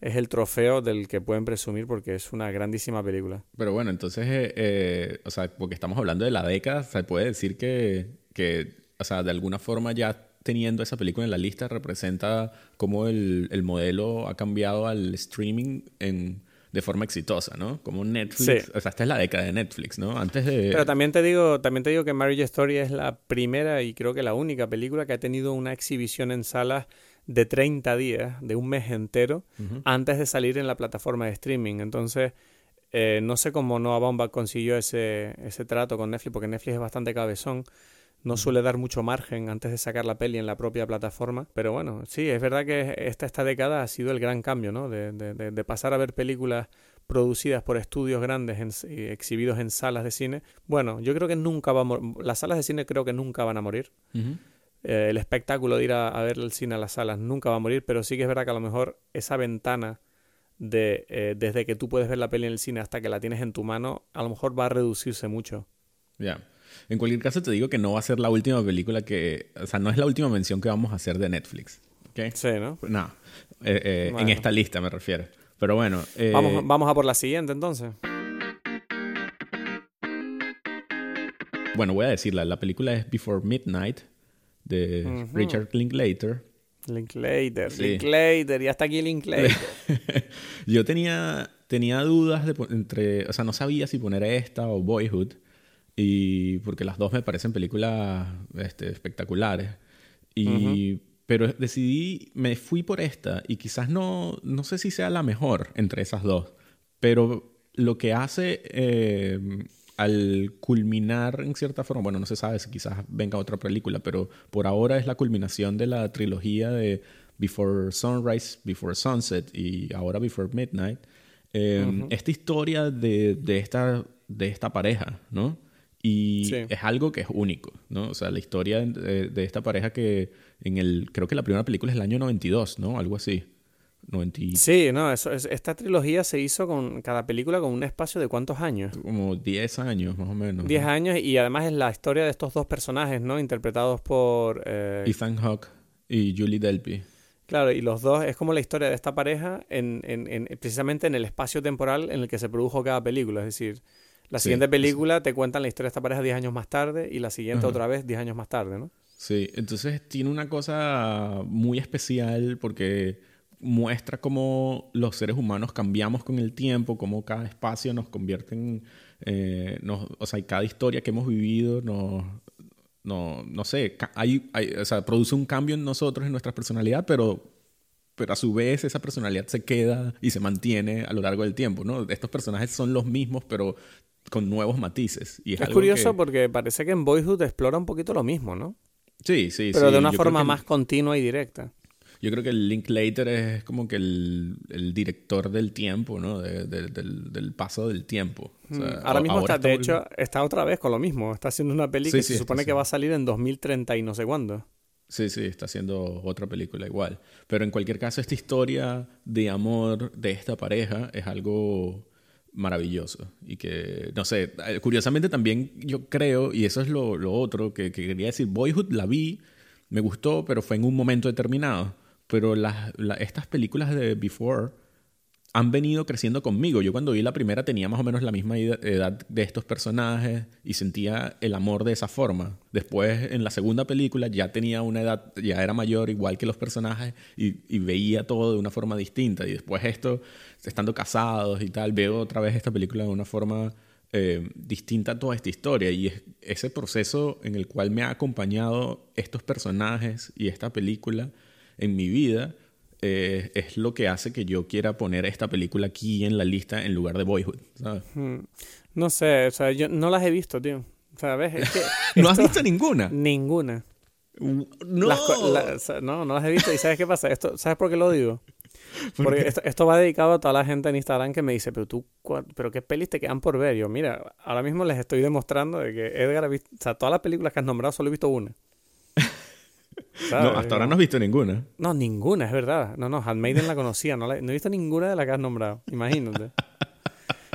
es el trofeo del que pueden presumir porque es una grandísima película. Pero bueno, entonces, eh, eh, o sea, porque estamos hablando de la década, se puede decir que, que, o sea, de alguna forma ya teniendo esa película en la lista representa cómo el, el modelo ha cambiado al streaming en de forma exitosa, ¿no? Como Netflix, o sea, esta es la década de Netflix, ¿no? Antes de... Pero también te digo, también te digo que Marriage Story es la primera y creo que la única película que ha tenido una exhibición en salas de 30 días, de un mes entero, antes de salir en la plataforma de streaming. Entonces, eh, no sé cómo Noah Baumbach consiguió ese, ese trato con Netflix, porque Netflix es bastante cabezón no suele dar mucho margen antes de sacar la peli en la propia plataforma. Pero bueno, sí, es verdad que esta, esta década ha sido el gran cambio, ¿no? De, de, pasar a ver películas producidas por estudios grandes y exhibidos en salas de cine. Bueno, yo creo que nunca va a Las salas de cine creo que nunca van a morir. Eh, el espectáculo de ir a, ver el cine a las salas nunca va a morir, pero sí que es verdad que a lo mejor esa ventana de eh, desde que tú puedes ver la peli en el cine hasta que la tienes en tu mano, a lo mejor va a reducirse mucho. Ya. En cualquier caso, te digo que no va a ser la última película que. O sea, no es la última mención que vamos a hacer de Netflix. ¿okay? Sí, ¿no? No. Eh, eh, en esta lista me refiero. Pero bueno. Eh, vamos, vamos a por la siguiente entonces. Bueno, voy a decirla. La película es Before Midnight de Richard Linklater. Linklater, Linklater, ya está aquí Linklater. Yo tenía, tenía dudas de, entre, o sea, no sabía si poner esta o Boyhood. Y porque las dos me parecen películas este, espectaculares. Y, Pero decidí, me fui por esta y quizás no, no sé si sea la mejor entre esas dos. Pero lo que hace eh, al culminar en cierta forma, bueno, no se sabe si quizás venga otra película, pero por ahora es la culminación de la trilogía de Before Sunrise, Before Sunset y ahora Before Midnight. Eh, esta historia de, de, esta, de esta pareja, ¿no? Y es algo que es único, ¿no? O sea, la historia de, esta pareja que en el... Creo que la primera película es el año 92, ¿no? Algo así. Sí, no, eso, es, esta trilogía se hizo con cada película con un espacio de cuántos años? Como 10 años, más o menos. 10 años y además es la historia de estos dos personajes, ¿no? Interpretados por... Eh... Ethan Hawke y Julie Delpy. Claro, y los dos es como la historia de esta pareja en, en, en, precisamente en el espacio temporal en el que se produjo cada película. Es decir, la siguiente película te cuentan la historia de esta pareja 10 años más tarde y la siguiente otra vez 10 años más tarde, ¿no? Sí, entonces tiene una cosa muy especial porque muestra cómo los seres humanos cambiamos con el tiempo, cómo cada espacio nos convierte en... Eh, o sea, cada historia que hemos vivido nos... No, no sé, hay, o sea, produce un cambio en nosotros, en nuestra personalidad, pero pero a su vez esa personalidad se queda y se mantiene a lo largo del tiempo, ¿no? Estos personajes son los mismos, pero con nuevos matices. Y es, curioso porque parece que en Boyhood explora un poquito lo mismo, ¿no? Sí, sí, Pero de una forma más continua y directa. Yo creo que el Linklater es como que el, director del tiempo, ¿no? del, paso del tiempo. Mm, ahora mismo está, de hecho, está otra vez con lo mismo. Está haciendo una película que se supone que va a salir en 2030 y no sé cuándo. Sí, sí, está haciendo otra película igual. Pero en cualquier caso, esta historia de amor de esta pareja es algo maravilloso. Y que, no sé, eh, curiosamente también yo creo, y eso es lo, otro que, quería decir, Boyhood la vi, me gustó, pero fue en un momento determinado. Pero las, estas películas de Before han venido creciendo conmigo. Yo cuando vi la primera tenía más o menos la misma edad de estos personajes y sentía el amor de esa forma. Después en la segunda película ya tenía una edad, ya era mayor igual que los personajes y, veía todo de una forma distinta. Y después esto, estando casados y tal, veo otra vez esta película de una forma eh, distinta a toda esta historia. Y es ese proceso en el cual me ha acompañado estos personajes y esta película en mi vida eh, es lo que hace que yo quiera poner esta película aquí en la lista en lugar de Boyhood, ¿sabes? Hmm. No sé, o sea, yo no las he visto, tío. ¿ves? Es que ¿No has visto ninguna? Ninguna. No. Las la- no, no las he visto. ¿Y sabes qué pasa? Esto, ¿Sabes por qué lo digo? Porque esto, esto va dedicado a toda la gente en Instagram que me dice, pero tú, pero qué pelis te quedan por ver. Yo, mira, ahora mismo les estoy demostrando de que Edgar ha visto, o sea, todas las películas que has nombrado solo he visto una. Hasta ahora no has visto ninguna. No, ninguna, es verdad. No, no, Handmaiden la conocía, no, la- no he visto ninguna de las que has nombrado, imagínate.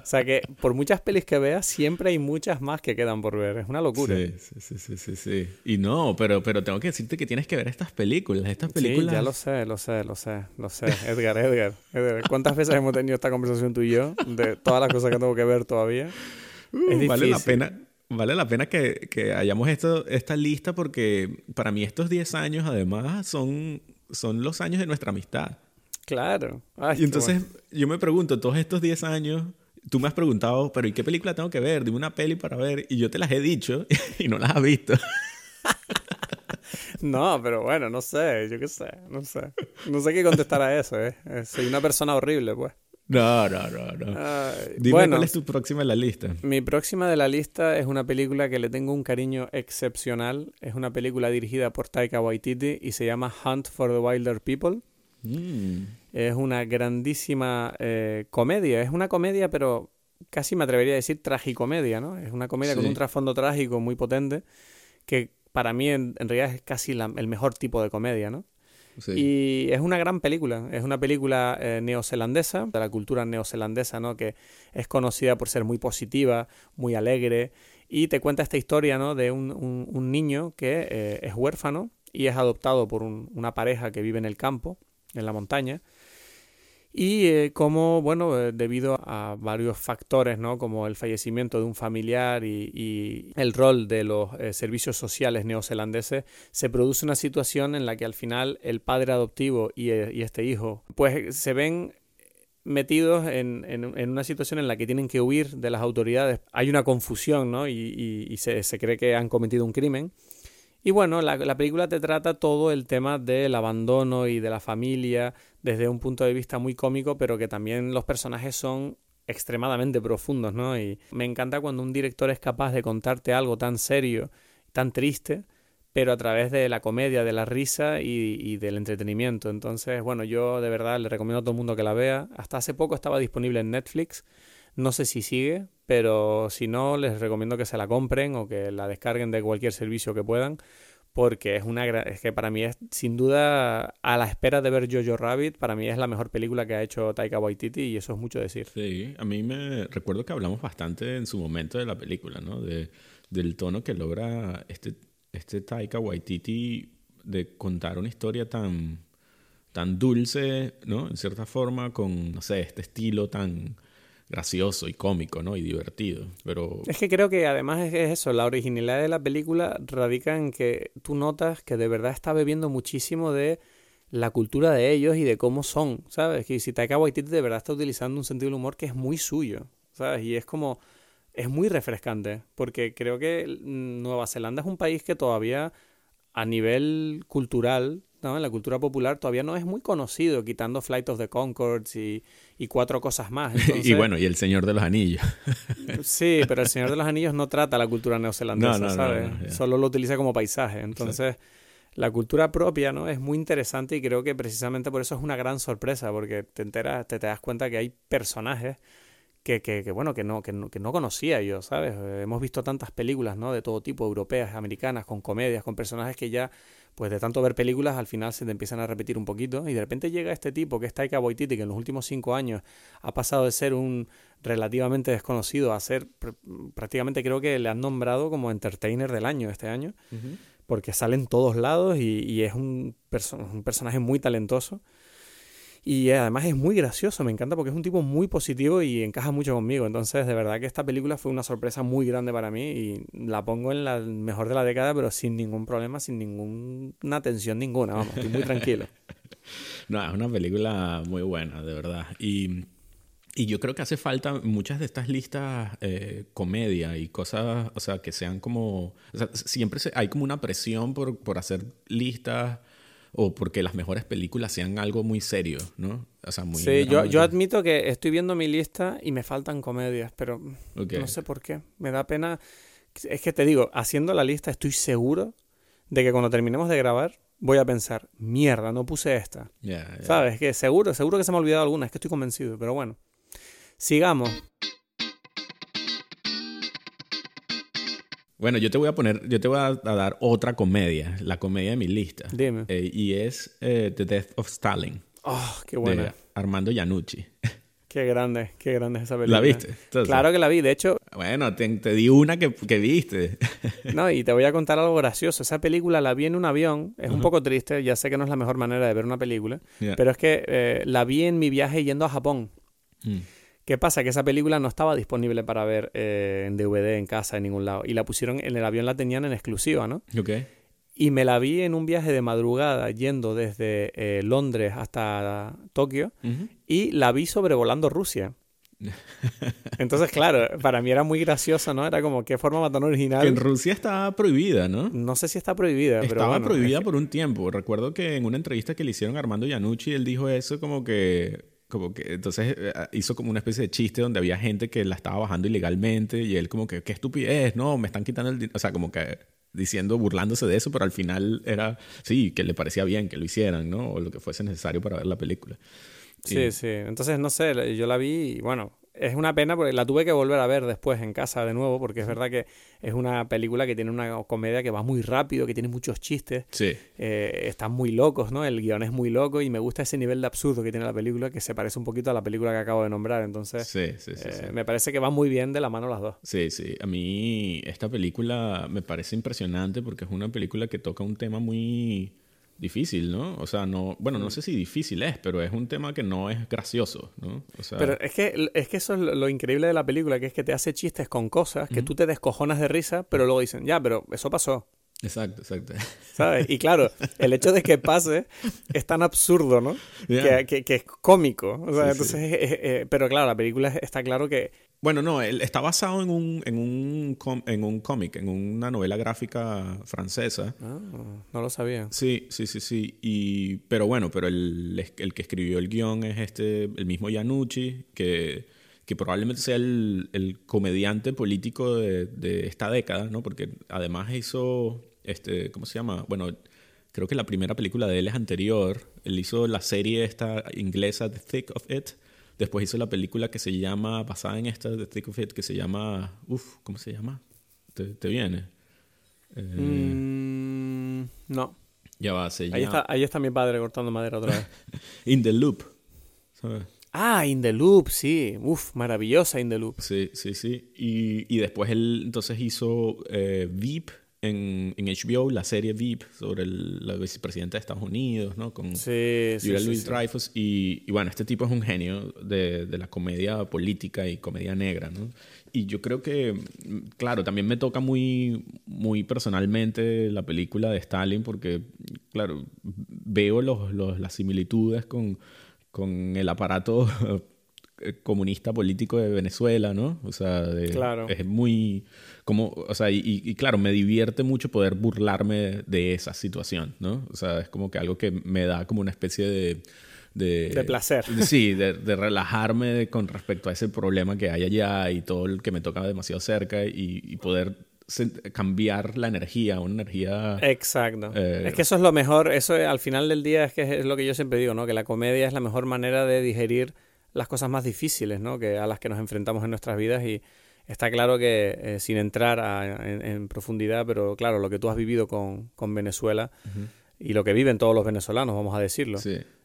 O sea que por muchas pelis que veas, siempre hay muchas más que quedan por ver. Es una locura. Sí, sí, sí, sí, sí. Y no, pero, pero tengo que decirte que tienes que ver estas películas. Estas películas. Sí, ya lo sé, lo sé, lo sé, lo sé. Edgar, Edgar, Edgar. ¿Cuántas veces hemos tenido esta conversación tú y yo de todas las cosas que tengo que ver todavía? Uh, es vale la pena. Vale la pena que, que hayamos esto, esta lista porque para mí estos 10 años además son, son los años de nuestra amistad. Claro. Ay, Y entonces yo me pregunto, todos estos 10 años, tú me has preguntado, pero ¿y qué película tengo que ver? Dime una peli para ver. Y yo te las he dicho y no las has visto. No, pero bueno, no sé, yo qué sé, no sé. No sé qué contestar a eso, ¿eh? Eh, Soy una persona horrible, pues. No, no, no, no. Dime bueno, cuál es tu próxima en la lista. mi próxima de la lista es una película que le tengo un cariño excepcional. Es una película dirigida por Taika Waititi y se llama Hunt for the Wilder People. Mm. Es una grandísima eh, comedia. Es una comedia, pero casi me atrevería a decir tragicomedia, ¿no? Es una comedia con un trasfondo trágico muy potente que para mí en, en realidad es casi la- el mejor tipo de comedia, ¿no? Sí. Y es una gran película. Es una película eh, neozelandesa, de la cultura neozelandesa, ¿no? Que es conocida por ser muy positiva, muy alegre. Y te cuenta esta historia, ¿no? De un, un- un niño que eh, es huérfano y es adoptado por un- una pareja que vive en el campo, en la montaña. Y eh, como, bueno, eh, debido a varios factores, ¿no? Como el fallecimiento de un familiar y, y el rol de los eh, servicios sociales neozelandeses, se produce una situación en la que al final el padre adoptivo y, eh, este hijo, pues se ven metidos en, una situación en la que tienen que huir de las autoridades. Hay una confusión, ¿no? Y, y- se, se cree que han cometido un crimen. Y bueno, la película te trata todo el tema del abandono y de la familia desde un punto de vista muy cómico, pero que también los personajes son extremadamente profundos, ¿no? Y me encanta cuando un director es capaz de contarte algo tan serio, tan triste, pero a través de la comedia, de la risa y, y del entretenimiento. Entonces, bueno, yo de verdad le recomiendo a todo el mundo que la vea. Hasta hace poco estaba disponible en Netflix. No sé si sigue, pero si no, les recomiendo que se la compren o que la descarguen de cualquier servicio que puedan, porque es una es que para mí es sin duda a la espera de ver Jojo Rabbit, para mí es la mejor película que ha hecho Taika Waititi y eso es mucho decir. Sí, a mí me recuerdo que hablamos bastante en su momento de la película, ¿no? De, del tono que logra este, este Taika Waititi de contar una historia tan, tan dulce, ¿no? En cierta forma, con, no sé, este estilo tan gracioso y cómico, ¿no? Y divertido. Pero Es que creo que además es es eso, la originalidad de la película radica en que tú notas que de verdad está bebiendo muchísimo de la cultura de ellos y de cómo son, ¿sabes? Que si Taika Waititi de verdad está utilizando un sentido del humor que es muy suyo, ¿sabes? Y es como es muy refrescante, porque creo que Nueva Zelanda es un país que todavía a nivel cultural, ¿no? En la cultura popular todavía no es muy conocido, quitando Flight of the Conchords y, y cuatro cosas más. y bueno, y El Señor de los Anillos. Sí, pero El Señor de los Anillos no trata la cultura neozelandesa, No, no, no, ¿sabes? no. Solo lo utiliza como paisaje. Entonces, la cultura propia, ¿no? Es muy interesante y creo que precisamente por eso es una gran sorpresa, porque te enteras, te, te das cuenta que hay personajes que, que, que, bueno, que no, que, no, que no conocía yo, ¿sabes? Hemos visto tantas películas, ¿no? De todo tipo, europeas, americanas, con comedias, con personajes que ya, pues de tanto ver películas, al final se te empiezan a repetir un poquito. Y de repente llega este tipo, que es Taika Waititi, que en los últimos cinco años ha pasado de ser un relativamente desconocido a ser pr- prácticamente creo que le han nombrado como entertainer del año este año, porque sale en todos lados y, y es un, perso- un personaje muy talentoso. Y además es muy gracioso, me encanta porque es un tipo muy positivo y encaja mucho conmigo. Entonces, de verdad que esta película fue una sorpresa muy grande para mí y la pongo en la mejor de la década, pero sin ningún problema, sin ninguna tensión ninguna. Vamos, estoy muy tranquilo. No, es una película muy buena, de verdad. Y, y yo creo que hace falta muchas de estas listas eh, comedia y cosas, o sea, que sean como... Siempre se- hay como una presión por, por hacer listas o porque las mejores películas sean algo muy serio, ¿no? O sea, muy sí, yo, yo admito que estoy viendo mi lista y me faltan comedias, pero no sé por qué. Me da pena. Es que te digo, haciendo la lista estoy seguro de que cuando terminemos de grabar voy a pensar, mierda, no puse esta. ¿Sabes? Que seguro, seguro que se me ha olvidado alguna, es que estoy convencido, pero bueno. Sigamos. Bueno, yo te voy a poner, yo te voy a, dar otra comedia, la comedia de mi lista. Dime. Eh, y es eh, The Death of Stalin. Oh, qué buena. Armando Iannucci. Qué grande, qué grande es esa película. ¿La viste? claro que la vi, de hecho... Bueno, te, di una que, que, viste. no, y te voy a contar algo gracioso. Esa película la vi en un avión, es un poco triste, ya sé que no es la mejor manera de ver una película, pero es que eh, la vi en mi viaje yendo a Japón. Mm. ¿Qué pasa? Que esa película no estaba disponible para ver eh, en DVD, en casa, en ningún lado. Y la pusieron en el avión, la tenían en exclusiva, ¿no? Ok. Y me la vi en un viaje de madrugada yendo desde eh, Londres hasta Tokio y la vi sobrevolando Rusia. Entonces, claro, para mí era muy gracioso, ¿no? Era como, qué forma tan original. Que en Rusia está prohibida, ¿no? No sé si está prohibida, Estaba pero bueno, prohibida por un tiempo. Recuerdo que en una entrevista que le hicieron a Armando Iannucci, él dijo eso como que... Como que entonces eh, hizo como una especie de chiste donde había gente que la estaba bajando ilegalmente y él como que, qué estupidez, no, me están quitando el dinero. O sea, como que diciendo, burlándose de eso, pero al final era, sí, que le parecía bien que lo hicieran, ¿no? O lo que fuese necesario para ver la película. Sí, sí. Entonces, no sé, yo la vi y bueno, es una pena porque la tuve que volver a ver después en casa de nuevo, porque es verdad que es una película que tiene una comedia que va muy rápido, que tiene muchos chistes. Sí. Eh, están muy locos, ¿no? El guion es muy loco y me gusta ese nivel de absurdo que tiene la película, que se parece un poquito a la película que acabo de nombrar. Entonces, sí, sí, sí, eh, me parece que va muy bien de la mano las dos. Sí, sí. A mí esta película me parece impresionante porque es una película que toca un tema muy difícil, ¿no? O sea, no, bueno, no sé si difícil es, pero es un tema que no es gracioso, ¿no? pero es que, es que eso es lo increíble de la película, que es que te hace chistes con cosas que tú te descojonas de risa, pero luego dicen, ya, pero eso pasó. Exacto, exacto. ¿Sabes? Y claro, el hecho de que pase es tan absurdo, ¿no? Que, que, es cómico. O sea, entonces, eh, pero claro, la película está claro que bueno, no, él está basado en un, en un, en un cómic, en una novela gráfica francesa. Ah, no lo sabía. Sí, sí, sí, sí. Y, pero bueno, pero el, el que escribió el guion es este, el mismo Yanucci, que, que probablemente sea el, el comediante político de, de, esta década, ¿no? Porque además hizo, este, ¿cómo se llama? Bueno, creo que la primera película de él es anterior. Él hizo la serie esta inglesa The Thick of It Después hizo la película que se llama, basada en esta de Thick of It, que se llama, uff, ¿cómo se llama? ¿Te, viene? Eh, mm, no. Ya va, se ahí Está, ahí está mi padre cortando madera otra vez. In the Loop. Ah, In the Loop, sí. Uf, maravillosa In the Loop. Sí, sí, sí. Y, y después él entonces hizo eh, Veep en, en, HBO la serie VIP sobre el, la vicepresidenta de Estados Unidos, ¿no? Con sí, sí, Louis Dreyfus. Y, y, bueno, este tipo es un genio de, de, la comedia política y comedia negra, ¿no? Y yo creo que, claro, también me toca muy, muy personalmente la película de Stalin porque, claro, veo los, los, las similitudes con, con el aparato comunista político de Venezuela, ¿no? O sea, es muy como, o sea, y, claro, me divierte mucho poder burlarme de esa situación, ¿no? O sea, es como que algo que me da como una especie de... De, placer. sí, de, relajarme con respecto a ese problema que hay allá y todo el que me toca demasiado cerca y, poder cambiar la energía, una energía... Exacto. Eh, es que eso es lo mejor, eso al final del día es que es lo que yo siempre digo, ¿no? Que la comedia es la mejor manera de digerir las cosas más difíciles, ¿no? Que a las que nos enfrentamos en nuestras vidas y está claro que eh, sin entrar en, profundidad, pero claro, lo que tú has vivido con, Venezuela y lo que viven todos los venezolanos, vamos a decirlo,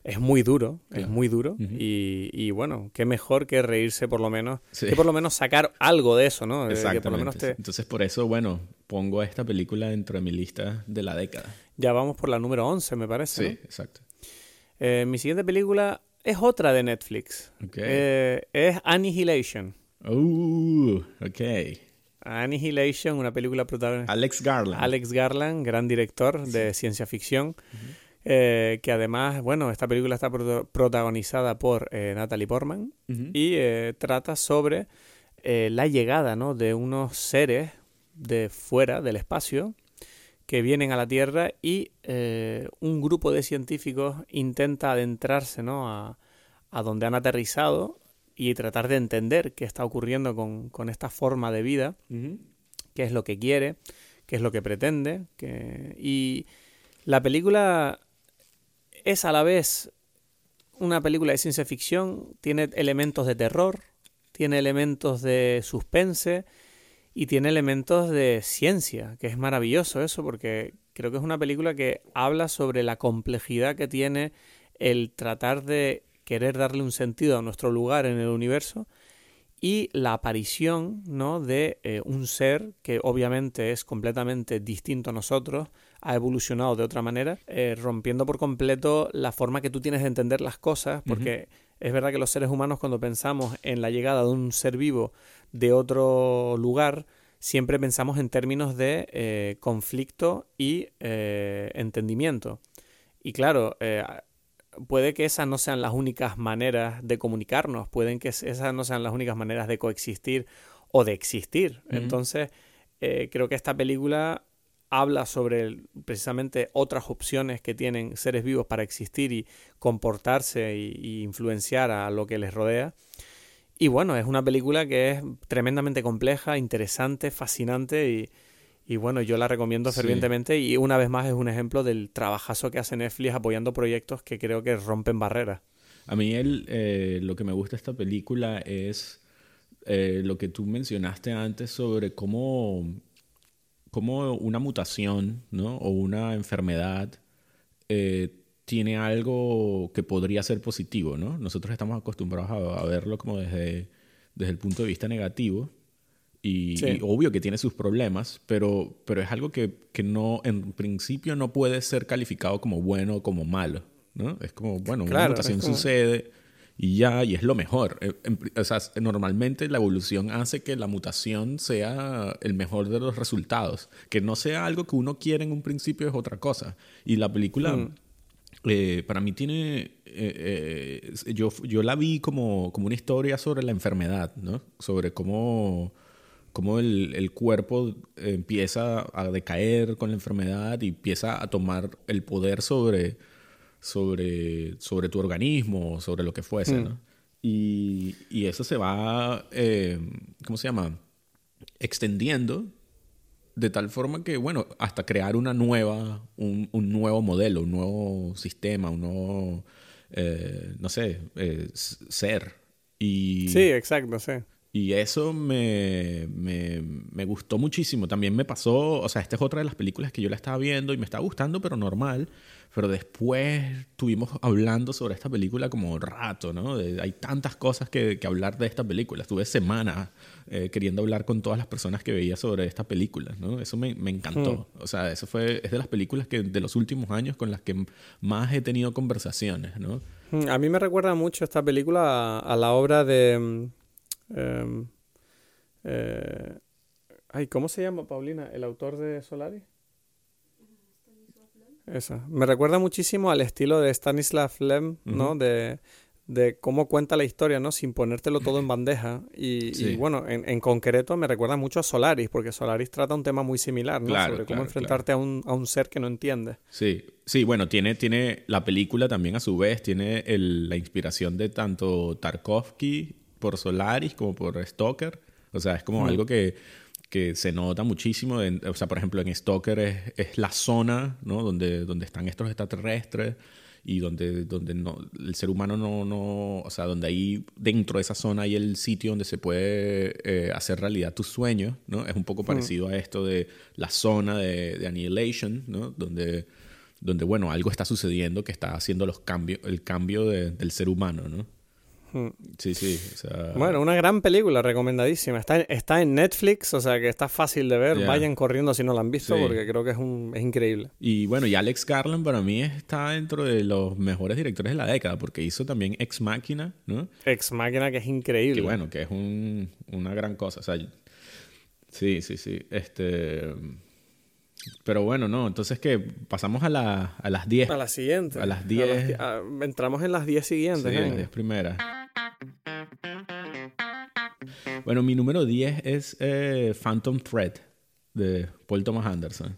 es muy duro, es muy duro y, bueno, qué mejor que reírse por lo menos, que por lo menos sacar algo de eso, ¿no? Exactamente. Entonces por eso, bueno, pongo esta película dentro de mi lista de la década. Ya vamos por la número 11, me parece. Sí, exacto. Eh, mi siguiente película es otra de Netflix. Eh, es Annihilation. Uh, ok. Annihilation, una película protagonizada. Alex Garland. Alex Garland, gran director de ciencia ficción. Eh, que además, bueno, esta película está protagonizada por eh, Natalie Portman y trata sobre la llegada ¿no? de unos seres de fuera del espacio que vienen a la Tierra y eh, un grupo de científicos intenta adentrarse ¿no? a, a, donde han aterrizado y tratar de entender qué está ocurriendo con, con esta forma de vida, qué es lo que quiere, qué es lo que pretende. Y la película es a la vez una película de ciencia ficción, tiene elementos de terror, tiene elementos de suspense y tiene elementos de ciencia, que es maravilloso eso, porque creo que es una película que habla sobre la complejidad que tiene el tratar de querer darle un sentido a nuestro lugar en el universo y la aparición ¿no? de eh, un ser que obviamente es completamente distinto a nosotros, ha evolucionado de otra manera, eh, rompiendo por completo la forma que tú tienes de entender las cosas, porque es verdad que los seres humanos cuando pensamos en la llegada de un ser vivo de otro lugar, siempre pensamos en términos de eh, conflicto y entendimiento. Y claro, puede que esas no sean las únicas maneras de comunicarnos, pueden que esas no sean las únicas maneras de coexistir o de existir. Entonces, eh, creo que esta película habla sobre precisamente otras opciones que tienen seres vivos para existir y comportarse y influenciar a lo que les rodea. Y bueno, es una película que es tremendamente compleja, interesante, fascinante y, y bueno, yo la recomiendo fervientemente y una vez más es un ejemplo del trabajazo que hace Netflix apoyando proyectos que creo que rompen barreras. A mí el, eh, lo que me gusta de esta película es eh, lo que tú mencionaste antes sobre cómo, cómo una mutación ¿no? o una enfermedad eh, tiene algo que podría ser positivo. ¿no? Nosotros estamos acostumbrados a, a verlo como desde, desde el punto de vista negativo y, obvio que tiene sus problemas, pero, pero es algo que, que, no, en principio no puede ser calificado como bueno o como malo, ¿no? Es como, bueno, una mutación sucede y ya, y es lo mejor. Eh, o sea, normalmente la evolución hace que la mutación sea el mejor de los resultados. Que no sea algo que uno quiere en un principio es otra cosa. Y la película... Mm. Eh, para mí tiene, eh, yo, yo la vi como, como una historia sobre la enfermedad, ¿no? Sobre cómo, cómo el, el, cuerpo empieza a decaer con la enfermedad y empieza a tomar el poder sobre, sobre, sobre tu organismo, sobre lo que fuese, mm. ¿no? Y, y, eso se va, eh, ¿cómo se llama? Extendiendo de tal forma que, bueno, hasta crear una nueva, un, un nuevo modelo, un nuevo sistema, un nuevo, eh, no sé, eh, ser. Y, sí, exacto, sí. Y eso me, me, me, gustó muchísimo. También me pasó, o sea, esta es otra de las películas que yo la estaba viendo y me estaba gustando, pero normal. Pero después estuvimos hablando sobre esta película como rato, ¿no? hay tantas cosas que, que, hablar de esta película. Estuve semanas eh, queriendo hablar con todas las personas que veía sobre esta película, ¿no? Eso me, me encantó. Hmm. O sea, eso fue, es de las películas que de los últimos años con las que más he tenido conversaciones, ¿no? Hmm, a mí me recuerda mucho esta película a la obra de Em, eh, ay, ¿cómo se llama, Paulina? ¿El autor de Solaris? Esa. Me recuerda muchísimo al estilo de Stanislav Lem, ¿no? De, de, cómo cuenta la historia, ¿no? Sin ponértelo todo en bandeja. Y, bueno, en, en, concreto me recuerda mucho a Solaris, porque Solaris trata un tema muy similar, ¿no? Sobre cómo enfrentarte a, un, a un ser que no entiende. Sí, sí, bueno, tiene, tiene la película también a su vez, tiene el, la inspiración de tanto Tarkovsky por Solaris como por Stalker. O sea, es como algo que, que, se nota muchísimo. o sea, por ejemplo, en Stalker es, es, la zona ¿no? donde, donde están estos extraterrestres y donde, donde no, el ser humano no, no, o sea, donde ahí dentro de esa zona hay el sitio donde se puede eh, hacer realidad tus sueños, ¿no? Es un poco parecido a esto de la zona de, de Annihilation, ¿no? Donde, donde, bueno, algo está sucediendo que está haciendo los cambios, el cambio del ser humano, ¿no? Sí, sí. Bueno, una gran película, recomendadísima. Está, está en Netflix, o sea que está fácil de ver. Vayan corriendo si no la han visto, porque creo que es, un, es increíble. Y bueno, y Alex Garland para mí está dentro de los mejores directores de la década, porque hizo también Ex Máquina, ¿no? Ex Máquina, que es increíble. Y bueno, que es un, una gran cosa. O sea, sí, sí, sí. Este. Pero bueno, no, entonces que pasamos a, la, a las 10. A las siguientes. A las 10. entramos en las 10 siguientes. Sí, las 10 primeras. Bueno, mi número 10 es eh, Phantom Thread de Paul Thomas Anderson.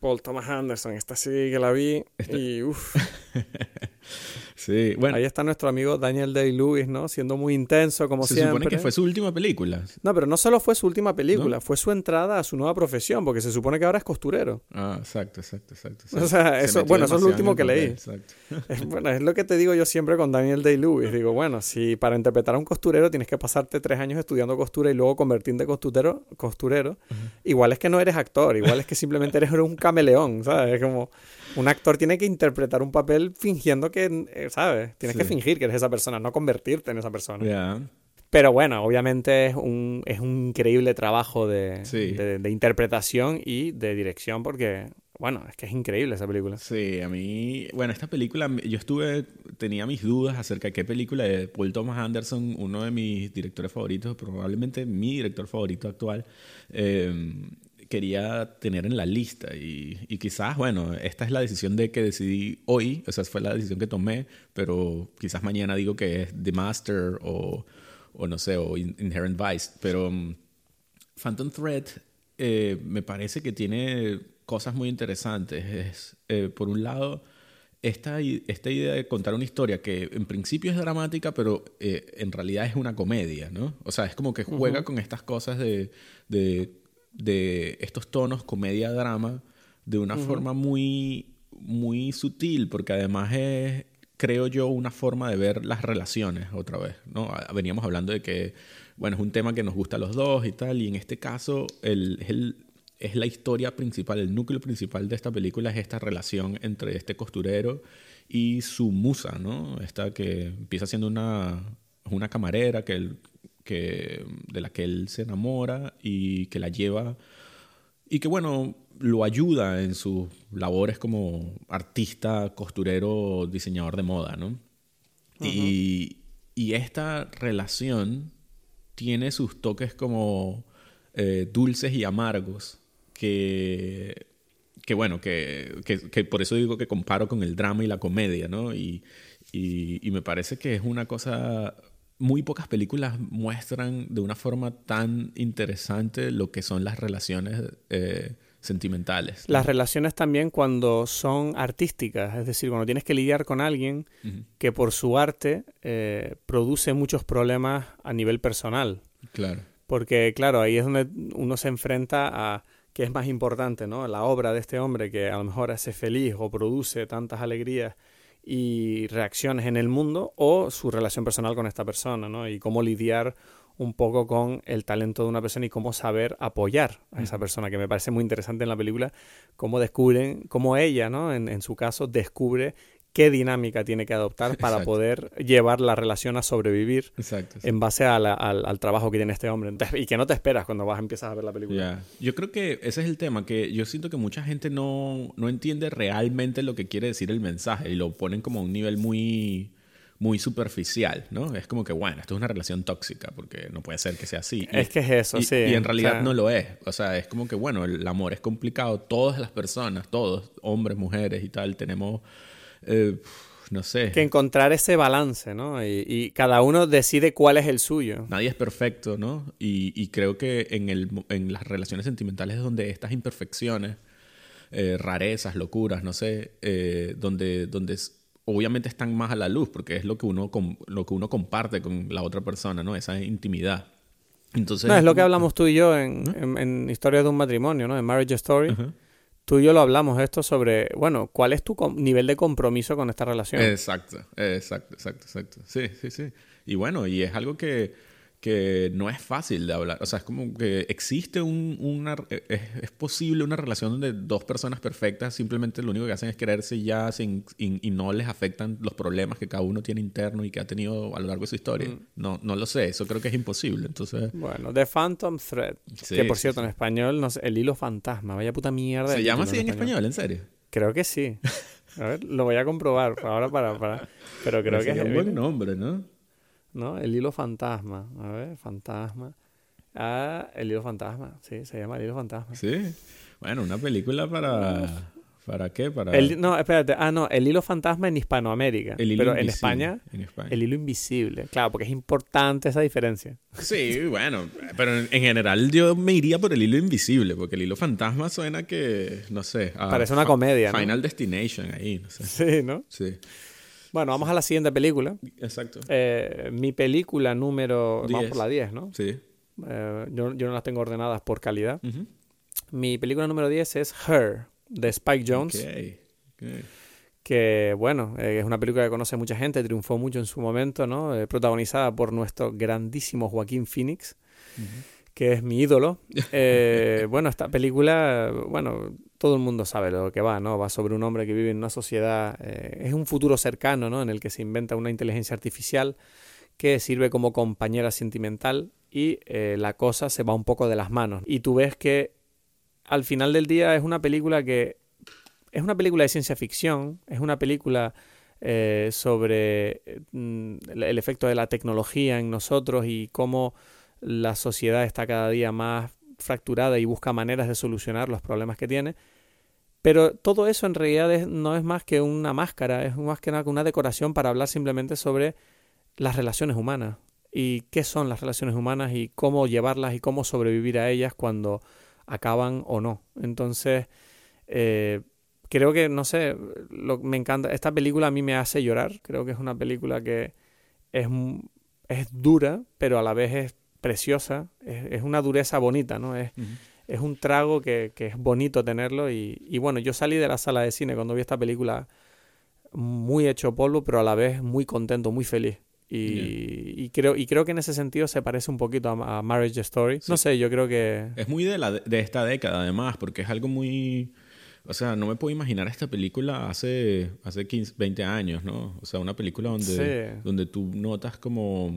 Paul Thomas Anderson, esta sí que la vi y uff. sí, bueno. Ahí está nuestro amigo Daniel Day-Lewis, ¿no? Siendo muy intenso como siempre. Se supone que fue su última película. No, pero no solo fue su última película, fue su entrada a su nueva profesión, porque se supone que ahora es costurero. Ah, exacto, exacto, exacto. O sea, eso, bueno, eso es lo último que leí. Exacto. Es, bueno, es lo que te digo yo siempre con Daniel Day-Lewis. Digo, bueno, si para interpretar a un costurero tienes que pasarte tres años estudiando costura y luego convertirte en costurero, costurero igual es que no eres actor, igual es que simplemente eres un cameleón, ¿sabes? Es como un actor tiene que interpretar un papel fingiendo que, ¿sabes? Tienes que fingir que eres esa persona, no convertirte en esa persona. Pero bueno, obviamente es un, es un increíble trabajo de, de, interpretación y de dirección porque, bueno, es que es increíble esa película. Sí, a mí, bueno, esta película, yo estuve, tenía mis dudas acerca de qué película de Paul Thomas Anderson, uno de mis directores favoritos, probablemente mi director favorito actual, eh, quería tener en la lista. Y, y, quizás, bueno, esta es la decisión de que decidí hoy, o sea, fue la decisión que tomé, pero quizás mañana digo que es The Master o, o no sé, o Inherent Vice. Pero um, Phantom Thread eh, me parece que tiene cosas muy interesantes. Es, eh, por un lado, esta, esta idea de contar una historia que en principio es dramática, pero eh, en realidad es una comedia, ¿no? O sea, es como que juega con estas cosas de, de de estos tonos comedia-drama de una forma muy, muy sutil, porque además es, creo yo, una forma de ver las relaciones otra vez, ¿no? Veníamos hablando de que, bueno, es un tema que nos gusta a los dos y tal, y en este caso el, es, el, es la historia principal, el núcleo principal de esta película es esta relación entre este costurero y su musa, ¿no? Esta que empieza siendo una, una camarera que él que, de la que él se enamora y que la lleva y que bueno, lo ayuda en sus labores como artista, costurero, diseñador de moda, ¿no? y, y, esta relación tiene sus toques como eh, dulces y amargos que, que bueno, que, que, por eso digo que comparo con el drama y la comedia, ¿no? Y, y, y me parece que es una cosa muy pocas películas muestran de una forma tan interesante lo que son las relaciones eh, sentimentales. Las relaciones también cuando son artísticas, es decir, cuando tienes que lidiar con alguien que por su arte eh, produce muchos problemas a nivel personal. Claro. Porque, claro, ahí es donde uno se enfrenta a qué es más importante, ¿no? La obra de este hombre que a lo mejor hace feliz o produce tantas alegrías y reacciones en el mundo o su relación personal con esta persona, ¿no? Y cómo lidiar un poco con el talento de una persona y cómo saber apoyar a esa persona, que me parece muy interesante en la película, cómo descubren, cómo ella, ¿no? En, en su caso, descubre qué dinámica tiene que adoptar para poder llevar la relación a sobrevivir en base al, trabajo que tiene este hombre. y que no te esperas cuando vas empiezas a ver la película. Yo creo que ese es el tema, que yo siento que mucha gente no, no entiende realmente lo que quiere decir el mensaje y lo ponen como a un nivel muy muy superficial, ¿no? Es como que, bueno, esto es una relación tóxica, porque no puede ser que sea así. Es que es eso, sí. Y en realidad no lo es. O sea, es como que, bueno, el amor es complicado. Todas las personas, todos, hombres, mujeres y tal, tenemos eh, no sé. Que encontrar ese balance, ¿no? Y, cada uno decide cuál es el suyo. Nadie es perfecto, ¿no? Y, creo que en, el, en las relaciones sentimentales es donde estas imperfecciones, eh, rarezas, locuras, no sé, eh, donde, donde obviamente están más a la luz, porque es lo que uno, lo que uno comparte con la otra persona, ¿no? Esa intimidad. Entonces, no, es lo que hablamos tú y yo en, en, Historia de un matrimonio, ¿no? En Marriage Story tú y yo lo hablamos esto sobre, bueno, ¿cuál es tu nivel de compromiso con esta relación? Exacto, exacto, exacto, exacto. Sí, sí, sí. Y bueno, y es algo que que no es fácil de hablar. O sea, es como que existe un, una... Es, posible una relación donde dos personas perfectas simplemente lo único que hacen es quererse ya sin, y, no les afectan los problemas que cada uno tiene interno y que ha tenido a lo largo de su historia. Mm. No, no lo sé, eso creo que es imposible. Entonces... Bueno, The Phantom Thread, que por cierto en español, no sé, el hilo fantasma, vaya puta mierda. ¿Se llama así en español. en serio? Creo que sí. A ver, lo voy a comprobar ahora para... para... Pero creo que es... un buen nombre, ¿no? ¿No? El hilo fantasma. A ver, fantasma. Ah, el hilo fantasma. Sí, se llama el hilo fantasma. Sí. Bueno, una película para, ¿Para qué? Para... El, no, espérate. Ah, no, el hilo fantasma en Hispanoamérica. El hilo pero en España, en España. el hilo invisible. Claro, porque es importante esa diferencia. Sí, bueno, pero en, en general yo me iría por el hilo invisible, porque el hilo fantasma suena que, no sé... a Parece una comedia, ¿no? Final Destination ahí, no sé. Sí, ¿no? Sí, Bueno, vamos a la siguiente película. exacto. Eh, mi película número... Vamos por la 10, ¿no? Sí. Eh, yo, yo no las tengo ordenadas por calidad. Mi película número 10 es Her, de Spike Jones. Ok, ok. que bueno, eh, es una película que conoce mucha gente, triunfó mucho en su momento, ¿no? Protagonizada por nuestro grandísimo Joaquín Phoenix, que es mi ídolo. Eh, bueno, esta película, bueno, todo el mundo sabe lo que va, ¿no? Va sobre un hombre que vive en una sociedad, eh, es un futuro cercano, ¿no? En el que se inventa una inteligencia artificial que sirve como compañera sentimental y eh, la cosa se va un poco de las manos. Y tú ves que al final del día es una película que es una película de ciencia ficción, es una película eh, sobre mm, el efecto de la tecnología en nosotros y cómo la sociedad está cada día más fracturada y busca maneras de solucionar los problemas que tiene. Pero todo eso en realidad no es más que una máscara, es más que una decoración para hablar simplemente sobre las relaciones humanas y qué son las relaciones humanas y cómo llevarlas y cómo sobrevivir a ellas cuando acaban o no. Entonces, eh, creo que, no sé, lo, me encanta. Esta película a mí me hace llorar. Creo que es una película que es, es dura, pero a la vez es preciosa. Es, es una dureza bonita, ¿no? Es, es un trago que, que es bonito tenerlo. Y, y bueno, yo salí de la sala de cine cuando vi esta película muy hecho polvo, pero a la vez muy contento, muy feliz. Y, Yeah. y creo, y creo que en ese sentido se parece un poquito a, a Marriage Story. No sé, yo creo que... Es muy de, la, de esta década, además, porque es algo muy... O sea, no me puedo imaginar esta película hace, hace 15, 20 años, ¿no? O sea, una película donde, Sí. donde tú notas como,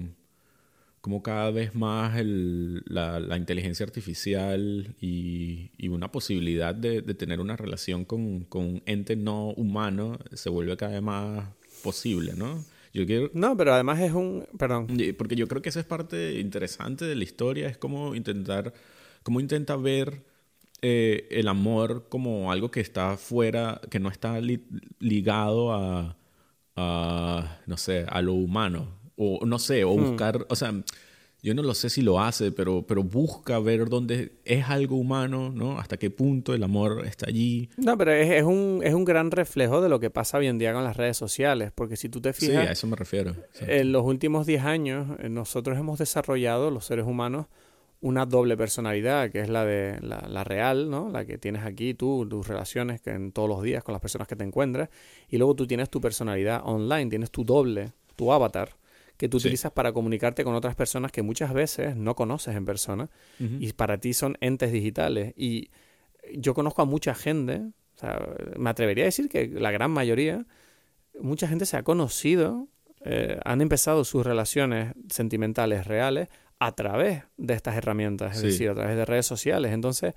como cada vez más el, la, la inteligencia artificial y, y una posibilidad de, de tener una relación con, con un ente no humano se vuelve cada vez más posible, ¿no? Yo quiero, No, pero además es un... Perdón. Porque yo creo que esa es parte interesante de la historia, es como intentar, como intenta ver eh, el amor como algo que está fuera, que no está li- ligado a, a, no sé, a lo humano, o no sé, o buscar, o sea, yo no lo sé si lo hace, pero, pero busca ver dónde es algo humano, ¿no? Hasta qué punto el amor está allí. No, pero es, es un, es un gran reflejo de lo que pasa hoy en día con las redes sociales, porque si tú te Sí, fijas, a eso me refiero. Sí. en los últimos 10 años eh, nosotros hemos desarrollado, los seres humanos, una doble personalidad, que es la de la, la real, ¿no? La que tienes aquí tú, tus relaciones que en todos los días con las personas que te encuentras, y luego tú tienes tu personalidad online, tienes tu doble, tu avatar, que tú Sí. utilizas para comunicarte con otras personas que muchas veces no conoces en persona y para ti son entes digitales. Y yo conozco a mucha gente, o sea, me atrevería a decir que la gran mayoría, mucha gente se ha conocido, eh, han empezado sus relaciones sentimentales reales a través de estas herramientas, es Sí. decir, a través de redes sociales. Entonces,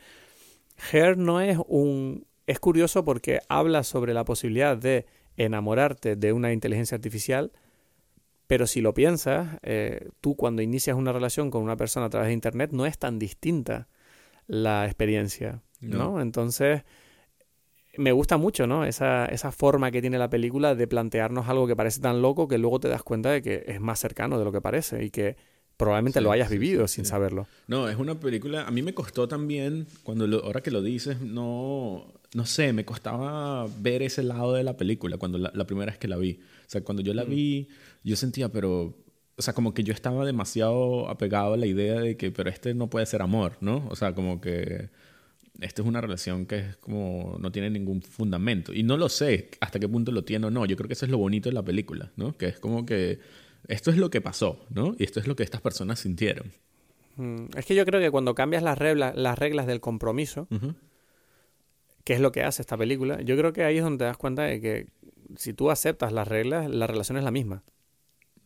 Her no es un... Es curioso porque habla sobre la posibilidad de enamorarte de una inteligencia artificial, pero si lo piensas, eh, tú cuando inicias una relación con una persona a través de Internet no es tan distinta la experiencia, ¿no? No. Entonces, me gusta mucho, ¿no? Esa, esa forma que tiene la película de plantearnos algo que parece tan loco que luego te das cuenta de que es más cercano de lo que parece y que probablemente Sí, lo hayas vivido sí, sin sí. saberlo. No, es una película. A mí me costó también, cuando lo- ahora que lo dices, no, no sé, me costaba ver ese lado de la película cuando la, la primera vez que la vi. O sea, cuando yo la vi, yo sentía, pero, o sea, como que yo estaba demasiado apegado a la idea de que, pero este no puede ser amor, ¿no? O sea, como que esta es una relación que es como no tiene ningún fundamento. Y no lo sé hasta qué punto lo tiene o no. Yo creo que eso es lo bonito de la película, ¿no? Que es como que esto es lo que pasó, ¿no? Y esto es lo que estas personas sintieron. Mm, Es que yo creo que cuando cambias las reglas, las reglas del compromiso, Ujú. que es lo que hace esta película, yo creo que ahí es donde te das cuenta de que si tú aceptas las reglas, la relación es la misma.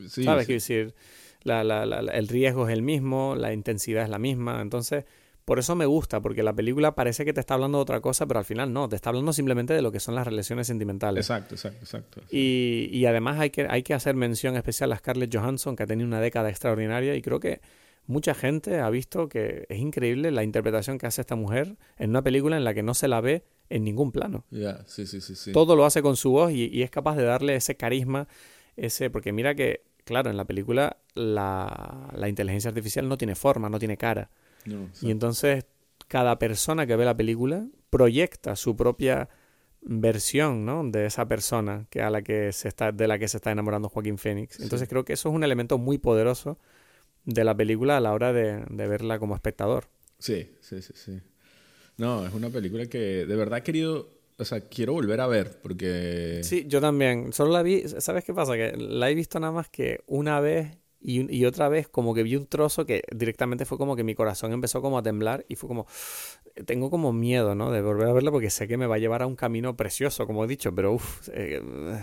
Sí, ¿Sabes? sí. Quiero decir, la- la- la- la- el riesgo es el mismo, la intensidad es la misma. Entonces, por eso me gusta, porque la película parece que te está hablando de otra cosa, pero al final no, te está hablando simplemente de lo que son las relaciones sentimentales. Exacto, exacto, exacto. Y, y además hay que, hay que hacer mención especial a Scarlett Johansson, que ha tenido una década extraordinaria y creo que mucha gente ha visto que es increíble la interpretación que hace esta mujer en una película en la que no se la ve en ningún plano. Ya, sí, sí, sí, sí. Todo lo hace con su voz y, y es capaz de darle ese carisma, ese, porque mira que, claro, en la película la, la inteligencia artificial no tiene forma, no tiene cara. No, Y entonces cada persona que ve la película proyecta su propia versión, ¿no? De esa persona que a la que se está, de la que se está enamorando Joaquín Phoenix. Entonces Sí. creo que eso es un elemento muy poderoso de la película a la hora de, de verla como espectador. Sí, sí, sí, sí. No, es una película que de verdad he querido, o sea, quiero volver a ver porque... Sí, yo también. Solo la vi, ¿sabes qué pasa? Que la he visto nada más que una vez y, otra vez como que vi un trozo que directamente fue como que mi corazón empezó como a temblar y fue como, tengo como miedo, ¿no? De volver a verla porque sé que me va a llevar a un camino precioso, como he dicho, pero uff,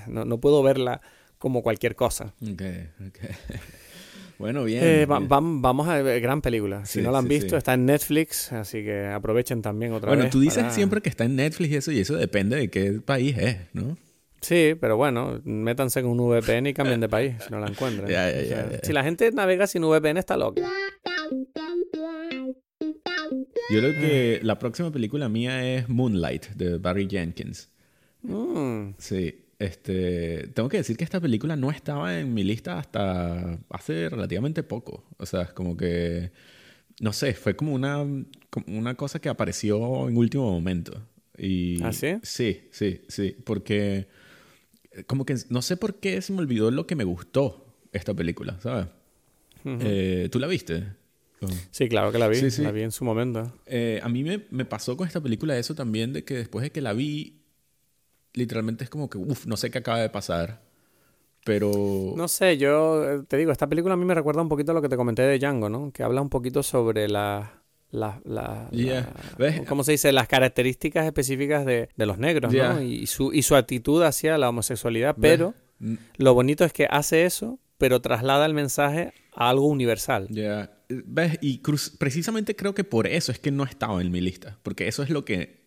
no, no puedo verla como cualquier cosa. Ok, ok. bueno, bien. Eh, va- vamos a ver, gran película. Si Sí, no la han sí, visto, sí. está en Netflix, así que aprovechen también otra Bueno, vez. tú dices para- siempre que está en Netflix y eso, y eso depende de qué país es, ¿no? Sí, pero bueno, métanse con un VPN y cambien de país si no la encuentran. O sea. Si la gente navega sin VPN está loca. Yo creo que la próxima película mía es Moonlight, de Barry Jenkins. Mm, Sí, este, tengo que decir que esta película no estaba en mi lista hasta hace relativamente poco. O sea, es como que, no sé, fue como una, como una cosa que apareció en último momento. Y, ¿Ah, sí? Sí, sí, sí, porque como que no sé por qué se me olvidó lo que me gustó esta película, ¿sabes? Eh, ¿Tú la viste? Oh. Sí, claro que la vi. Sí, sí. La vi en su momento. Eh, a mí me, me pasó con esta película eso también, de que después de que la vi, literalmente es como que, uff, no sé qué acaba de pasar. Pero... No sé, yo eh, te digo, esta película a mí me recuerda un poquito a lo que te comenté de Django, ¿no? Que habla un poquito sobre la... la, la- Yeah. la- ¿Ves? ¿Cómo se dice? Las características específicas de, de los negros, Yeah. ¿no? Y, su, y su actitud hacia la homosexualidad. Pero Mm, lo bonito es que hace eso, pero traslada el mensaje a algo universal. Ya. ¿Ves? Y cruz- precisamente creo que por eso es que no estaba en mi lista. Porque eso es lo que...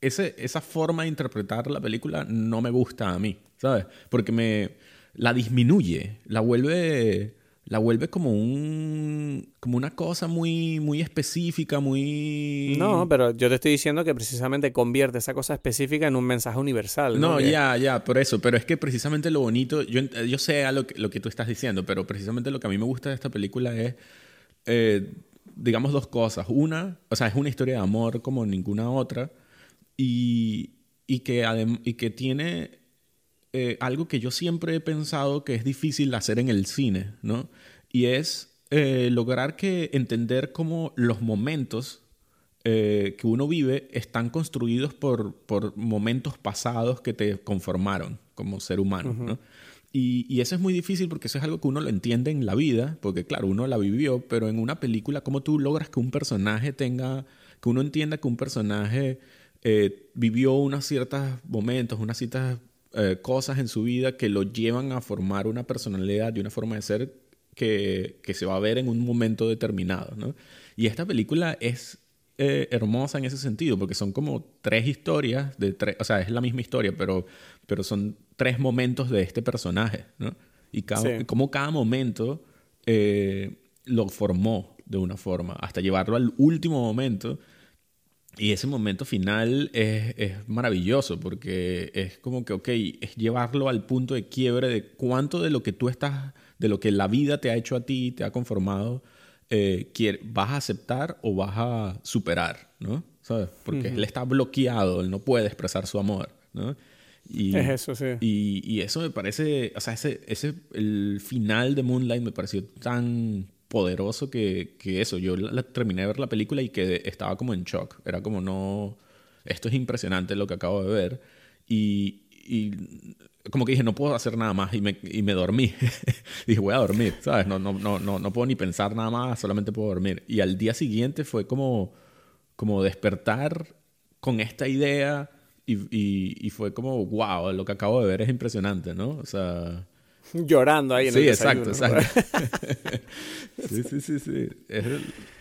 Ese, esa forma de interpretar la película no me gusta a mí, ¿sabes? Porque me... La disminuye, la vuelve... La vuelve como un... Como una cosa muy, muy específica, muy... No, pero yo te estoy diciendo que precisamente convierte esa cosa específica en un mensaje universal. No, Que- ya, ya, por eso. Pero es que precisamente lo bonito, yo, yo sé a lo que, lo que tú estás diciendo, pero precisamente lo que a mí me gusta de esta película es, eh, digamos, dos cosas. Una, o sea, es una historia de amor como ninguna otra y, y, que, y que tiene eh, algo que yo siempre he pensado que es difícil hacer en el cine, ¿no? Y es eh, lograr que entender cómo los momentos eh, que uno vive están construidos por, por momentos pasados que te conformaron como ser humano, ¿no? Y, y eso es muy difícil porque eso es algo que uno lo entiende en la vida, porque claro, uno la vivió, pero en una película, ¿cómo tú logras que un personaje tenga, que uno entienda que un personaje eh, vivió unos ciertos momentos, unas ciertas eh, cosas en su vida que lo llevan a formar una personalidad y una forma de ser que, que se va a ver en un momento determinado, ¿no? Y esta película es eh, hermosa en ese sentido, porque son como tres historias, de tres, o sea, es la misma historia, pero, pero son tres momentos de este personaje, ¿no? Y cada, Sí. como cada momento eh, lo formó de una forma, hasta llevarlo al último momento. Y ese momento final es, es maravilloso porque es como que, ok, es llevarlo al punto de quiebre de cuánto de lo que tú estás, de lo que la vida te ha hecho a ti, te ha conformado, eh, vas a aceptar o vas a superar, ¿no? ¿Sabes? Porque él está bloqueado, él no puede expresar su amor, ¿no? Y, Es eso, sí. y, y eso me parece, o sea, ese, ese, el final de Moonlight me pareció tan poderoso que, que eso, yo la- la- terminé de ver la película y que estaba como en shock, era como no, esto es impresionante lo que acabo de ver. Y, y como que dije, no puedo hacer nada más y me, y me dormí, dije, voy a dormir, ¿sabes? No, no, no, no, no puedo ni pensar nada más, solamente puedo dormir. Y al día siguiente fue como, como despertar con esta idea y, y, y fue como, wow, lo que acabo de ver es impresionante, ¿no? O sea... Llorando ahí en Sí, el exacto, desayuno, ¿no? exacto. sí, sí, sí, sí. Es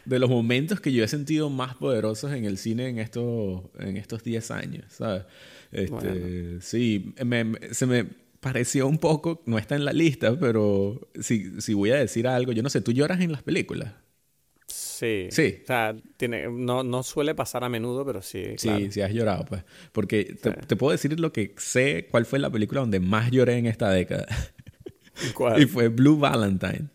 de los momentos que yo he sentido más poderosos en el cine en estos, en estos 10 años, ¿sabes? Este, Bueno. Sí, me- se me pareció un poco, no está en la lista, pero si, si voy a decir algo, yo no sé, ¿tú lloras en las películas? Sí. Sí. O sea, tiene, no, no suele pasar a menudo, pero sí. Sí, claro. sí has llorado, pues. Porque te, te puedo decir lo que sé, cuál fue la película donde más lloré en esta década. ¿Cuál? y fue Blue Valentine.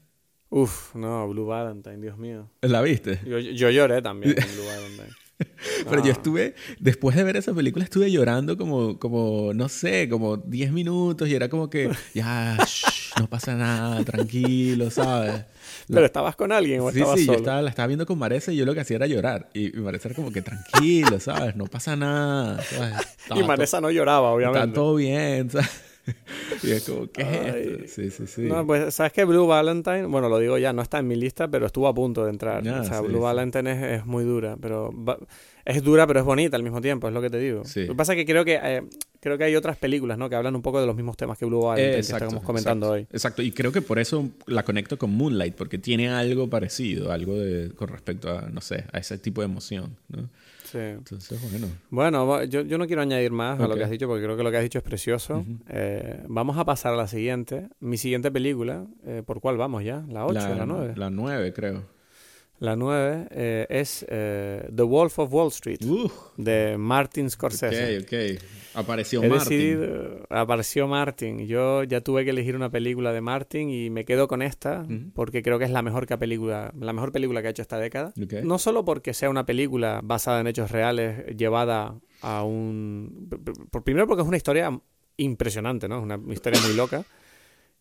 Uf, no, Blue Valentine, Dios mío. ¿La viste? Yo, yo lloré también con Blue Valentine. Pero yo Ah. estuve, después de ver esa película, estuve llorando como, como no sé, como 10 minutos y era como que, ya, shh, no pasa nada, tranquilo, ¿sabes? ¿Pero estabas con alguien o Sí, estabas sí, yo solo? estaba, la estaba viendo con Maresa y yo lo que hacía era llorar. Y, y Maresa era como que tranquilo, ¿sabes? No pasa nada, ¿sabes? Y Vanessa no lloraba, obviamente. Está todo bien, ¿sabes? Y es como, ¿qué es esto? Sí, sí, sí. No, pues, ¿sabes qué? Blue Valentine, bueno, lo digo ya, no está en mi lista, pero estuvo a punto de entrar. O sea, sí, Blue sí. Valentine es, es muy dura, pero va- es dura, pero es bonita al mismo tiempo, es lo que te digo. Sí. Lo que pasa es que creo que eh, creo que hay otras películas, ¿no? Que hablan un poco de los mismos temas que Blue Valentine, que estamos comentando exacto, hoy. Exacto, y creo que por eso la conecto con Moonlight, porque tiene algo parecido, algo de, con respecto a, no sé, a ese tipo de emoción, ¿no? Sí. Entonces, bueno. Yo, yo no quiero añadir más a lo que has dicho, porque creo que lo que has dicho es precioso. Eh, vamos a pasar a la siguiente. Mi siguiente película, eh, ¿por cuál vamos ya? ¿La 8 la, 9? La 9, creo. La 9 eh, es eh, The Wolf of Wall Street, Uf, de Martin Scorsese. ok, ok. Apareció He Martin. decidido, apareció Martin. Yo ya tuve que elegir una película de Martin y me quedo con esta porque creo que es la mejor que película, la mejor película que ha hecho esta década. No solo porque sea una película basada en hechos reales, llevada a un por primero porque es una historia impresionante, ¿no? Es una historia muy loca.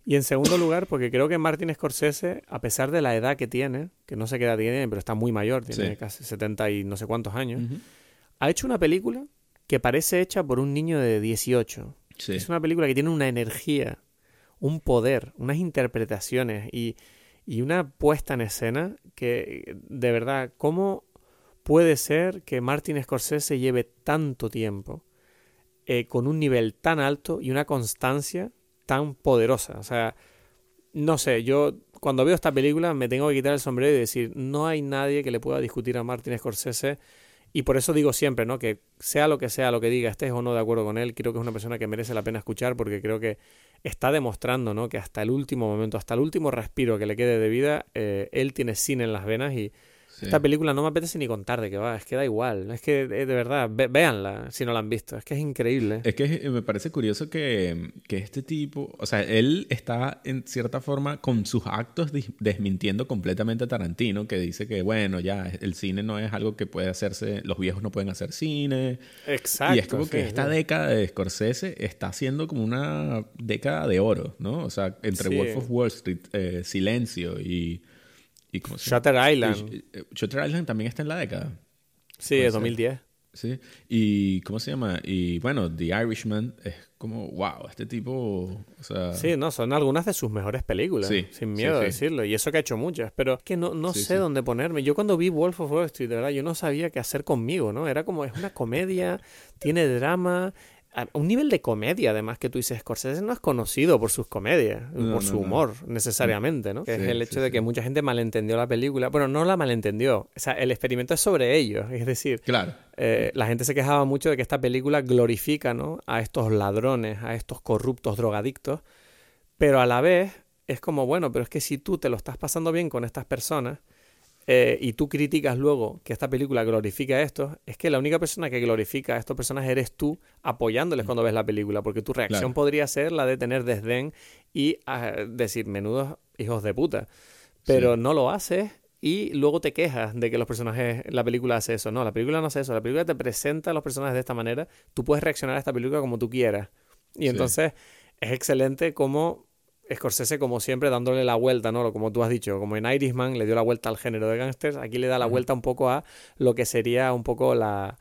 Y en segundo lugar, porque creo que Martin Scorsese, a pesar de la edad que tiene, que no sé qué edad tiene, pero está muy mayor, tiene Sí. casi 70 y no sé cuántos años, ha hecho una película que parece hecha por un niño de 18. Sí. Es una película que tiene una energía, un poder, unas interpretaciones y, y una puesta en escena que, de verdad, ¿cómo puede ser que Martin Scorsese lleve tanto tiempo eh, con un nivel tan alto y una constancia tan poderosa? O sea, no sé, yo cuando veo esta película me tengo que quitar el sombrero y decir, no hay nadie que le pueda discutir a Martin Scorsese y por eso digo siempre, ¿no? Que sea lo que sea lo que diga, estés o no de acuerdo con él, creo que es una persona que merece la pena escuchar porque creo que está demostrando, ¿no? Que hasta el último momento, hasta el último respiro que le quede de vida, eh, él tiene cine en las venas y Sí. esta película no me apetece ni contar de qué va, es que da igual, es que eh, de verdad, ve- véanla si no la han visto, es que es increíble. Es que eh, me parece curioso que, que este tipo, o sea, él está en cierta forma con sus actos desmintiendo completamente a Tarantino, que dice que, bueno, ya el cine no es algo que puede hacerse, los viejos no pueden hacer cine. Exacto. y es como que esta sí. década de Scorsese está siendo como una década de oro, ¿no? O sea, entre. Wolf of Wall Street, eh, Silencio y... Shutter Island, Y- eh, Shutter Island también está en la década. sí, ser. 2010. Sí. Y ¿cómo se llama? Y bueno, The Irishman es como, wow, este tipo, o sea, Sí, no, son algunas de sus mejores películas, Sí, sin sí, miedo a sí. decirlo. Y eso que ha hecho muchas, pero es que no, no sé dónde ponerme. Yo cuando vi Wolf of Wall Street, de verdad, yo no sabía qué hacer conmigo, ¿no? Era como, es una comedia, tiene drama, a- un nivel de comedia además que tú dices, Scorsese no es conocido por sus comedias, No, por no, su no. humor, necesariamente, ¿no? Que Sí, es el sí, hecho de sí. que mucha gente malentendió la película. Bueno, no la malentendió, o sea, el experimento es sobre ellos, es decir, claro, eh, la gente se quejaba mucho de que esta película glorifica ¿no? a estos ladrones, a estos corruptos drogadictos, pero a la vez es como, bueno, pero es que si tú te lo estás pasando bien con estas personas eh, y tú criticas luego que esta película glorifica a estos, es que la única persona que glorifica a estos personajes eres tú apoyándoles cuando ves la película, porque tu reacción Claro. podría ser la de tener desdén y ah, decir, menudos hijos de puta. Pero Sí. no lo haces y luego te quejas de que los personajes, la película hace eso. No, la película no hace eso. La película te presenta a los personajes de esta manera. Tú puedes reaccionar a esta película como tú quieras. Y Sí. entonces es excelente como Scorsese, como siempre, dándole la vuelta, ¿no? Como tú has dicho, como en Irishman le dio la vuelta al género de gángsters, aquí le da la vuelta un poco a lo que sería un poco la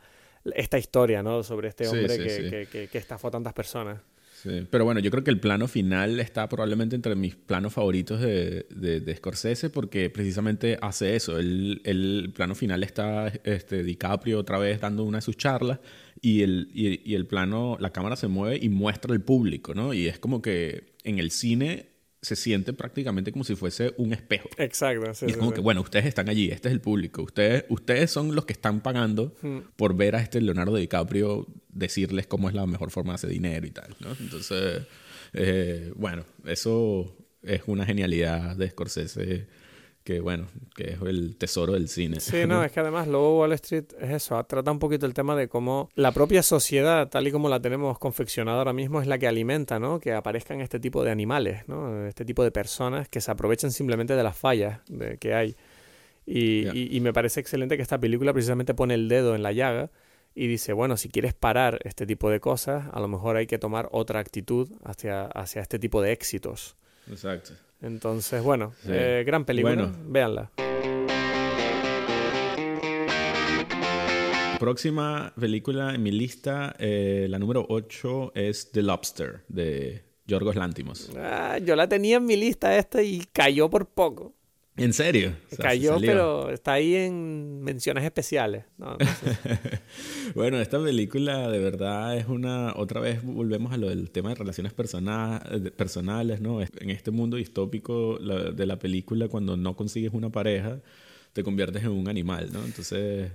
esta historia, ¿no? Sobre este hombre sí, que, sí. Que, que- que estafó a tantas personas. sí. Pero bueno, yo creo que el plano final está probablemente entre mis planos favoritos de, de, de Scorsese porque precisamente hace eso. El, el plano final está este, DiCaprio otra vez dando una de sus charlas y el, y, y el plano, la cámara se mueve y muestra al público, ¿no? Y es como que en el cine se siente prácticamente como si fuese un espejo. Exacto. sí, Y es sí, como sí. que, bueno, ustedes están allí, este es el público, ustedes, ustedes son los que están pagando Hmm. por ver a este Leonardo DiCaprio decirles cómo es la mejor forma de hacer dinero y tal, ¿no? Entonces, eh, bueno, eso es una genialidad de Scorsese que bueno, que es el tesoro del cine. Sí, no, es que además luego Wall Street es eso, trata un poquito el tema de cómo la propia sociedad, tal y como la tenemos confeccionada ahora mismo, es la que alimenta, ¿no? Que aparezcan este tipo de animales, ¿no? Este tipo de personas que se aprovechan simplemente de las fallas de, que hay. Y, y me parece excelente que esta película precisamente pone el dedo en la llaga y dice, bueno, si quieres parar este tipo de cosas, a lo mejor hay que tomar otra actitud hacia, hacia este tipo de éxitos. Exacto. Entonces, bueno, eh, gran película. Bueno. Véanla. Próxima película en mi lista, eh, la número 8 es The Lobster de Yorgos Lántimos. Ah, yo la tenía en mi lista esta y cayó por poco. ¿En serio? Cayó, pero está ahí en menciones especiales. bueno, esta película de verdad es una... Otra vez volvemos a lo del tema de relaciones personales, ¿no? En este mundo distópico de la película, cuando no consigues una pareja, te conviertes en un animal, ¿no? Entonces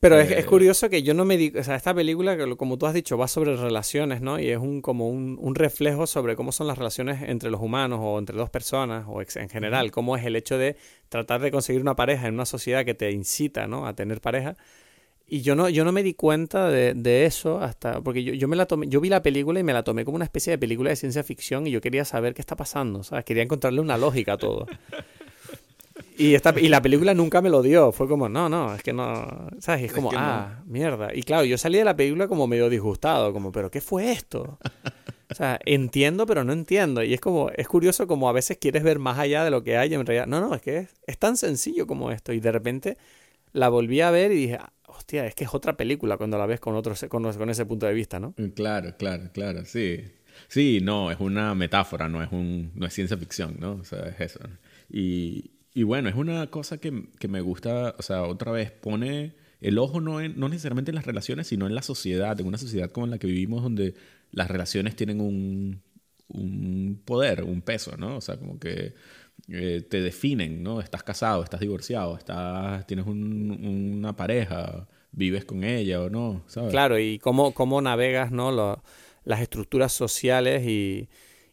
pero es, es, eh, curioso que yo no me digo, o sea, esta película, como tú has dicho, va sobre relaciones, ¿no? Y es un, como un, un, reflejo sobre cómo son las relaciones entre los humanos o entre dos personas o en general, cómo es el hecho de tratar de conseguir una pareja en una sociedad que te incita, ¿no? A tener pareja. Y yo no, yo no me di cuenta de, de eso hasta, porque yo, yo, me la tomé, yo vi la película y me la tomé como una especie de película de ciencia ficción y yo quería saber qué está pasando, ¿sabes? Quería encontrarle una lógica a todo. Y, esta, y la película nunca me lo dio. Fue como, no, no, es que no. ¿Sabes? es como, ah, mierda. Y claro, yo salí de la película como medio disgustado, como, ¿pero qué fue esto? O sea, entiendo, pero no entiendo. Y es como, es curioso como a veces quieres ver más allá de lo que hay en realidad. No, no, es que es, tan sencillo como esto. Y de repente la volví a ver y dije, ah, hostia, es que es otra película cuando la ves con, otro, con, con ese punto de vista, ¿no? Claro, claro, claro, sí. Sí, no, es una metáfora, no es, un, no es ciencia ficción, ¿no? O sea, es eso. Y, y bueno, es una cosa que, que, me gusta, o sea, otra vez pone el ojo no, en, no necesariamente en las relaciones, sino en la sociedad, en una sociedad como la que vivimos donde las relaciones tienen un, un poder, un peso, ¿no? O sea, como que eh, te definen, ¿no? Estás casado, estás divorciado, estás, tienes un, una pareja, vives con ella o no, ¿sabes? Claro, y cómo, cómo navegas, ¿no? las estructuras sociales y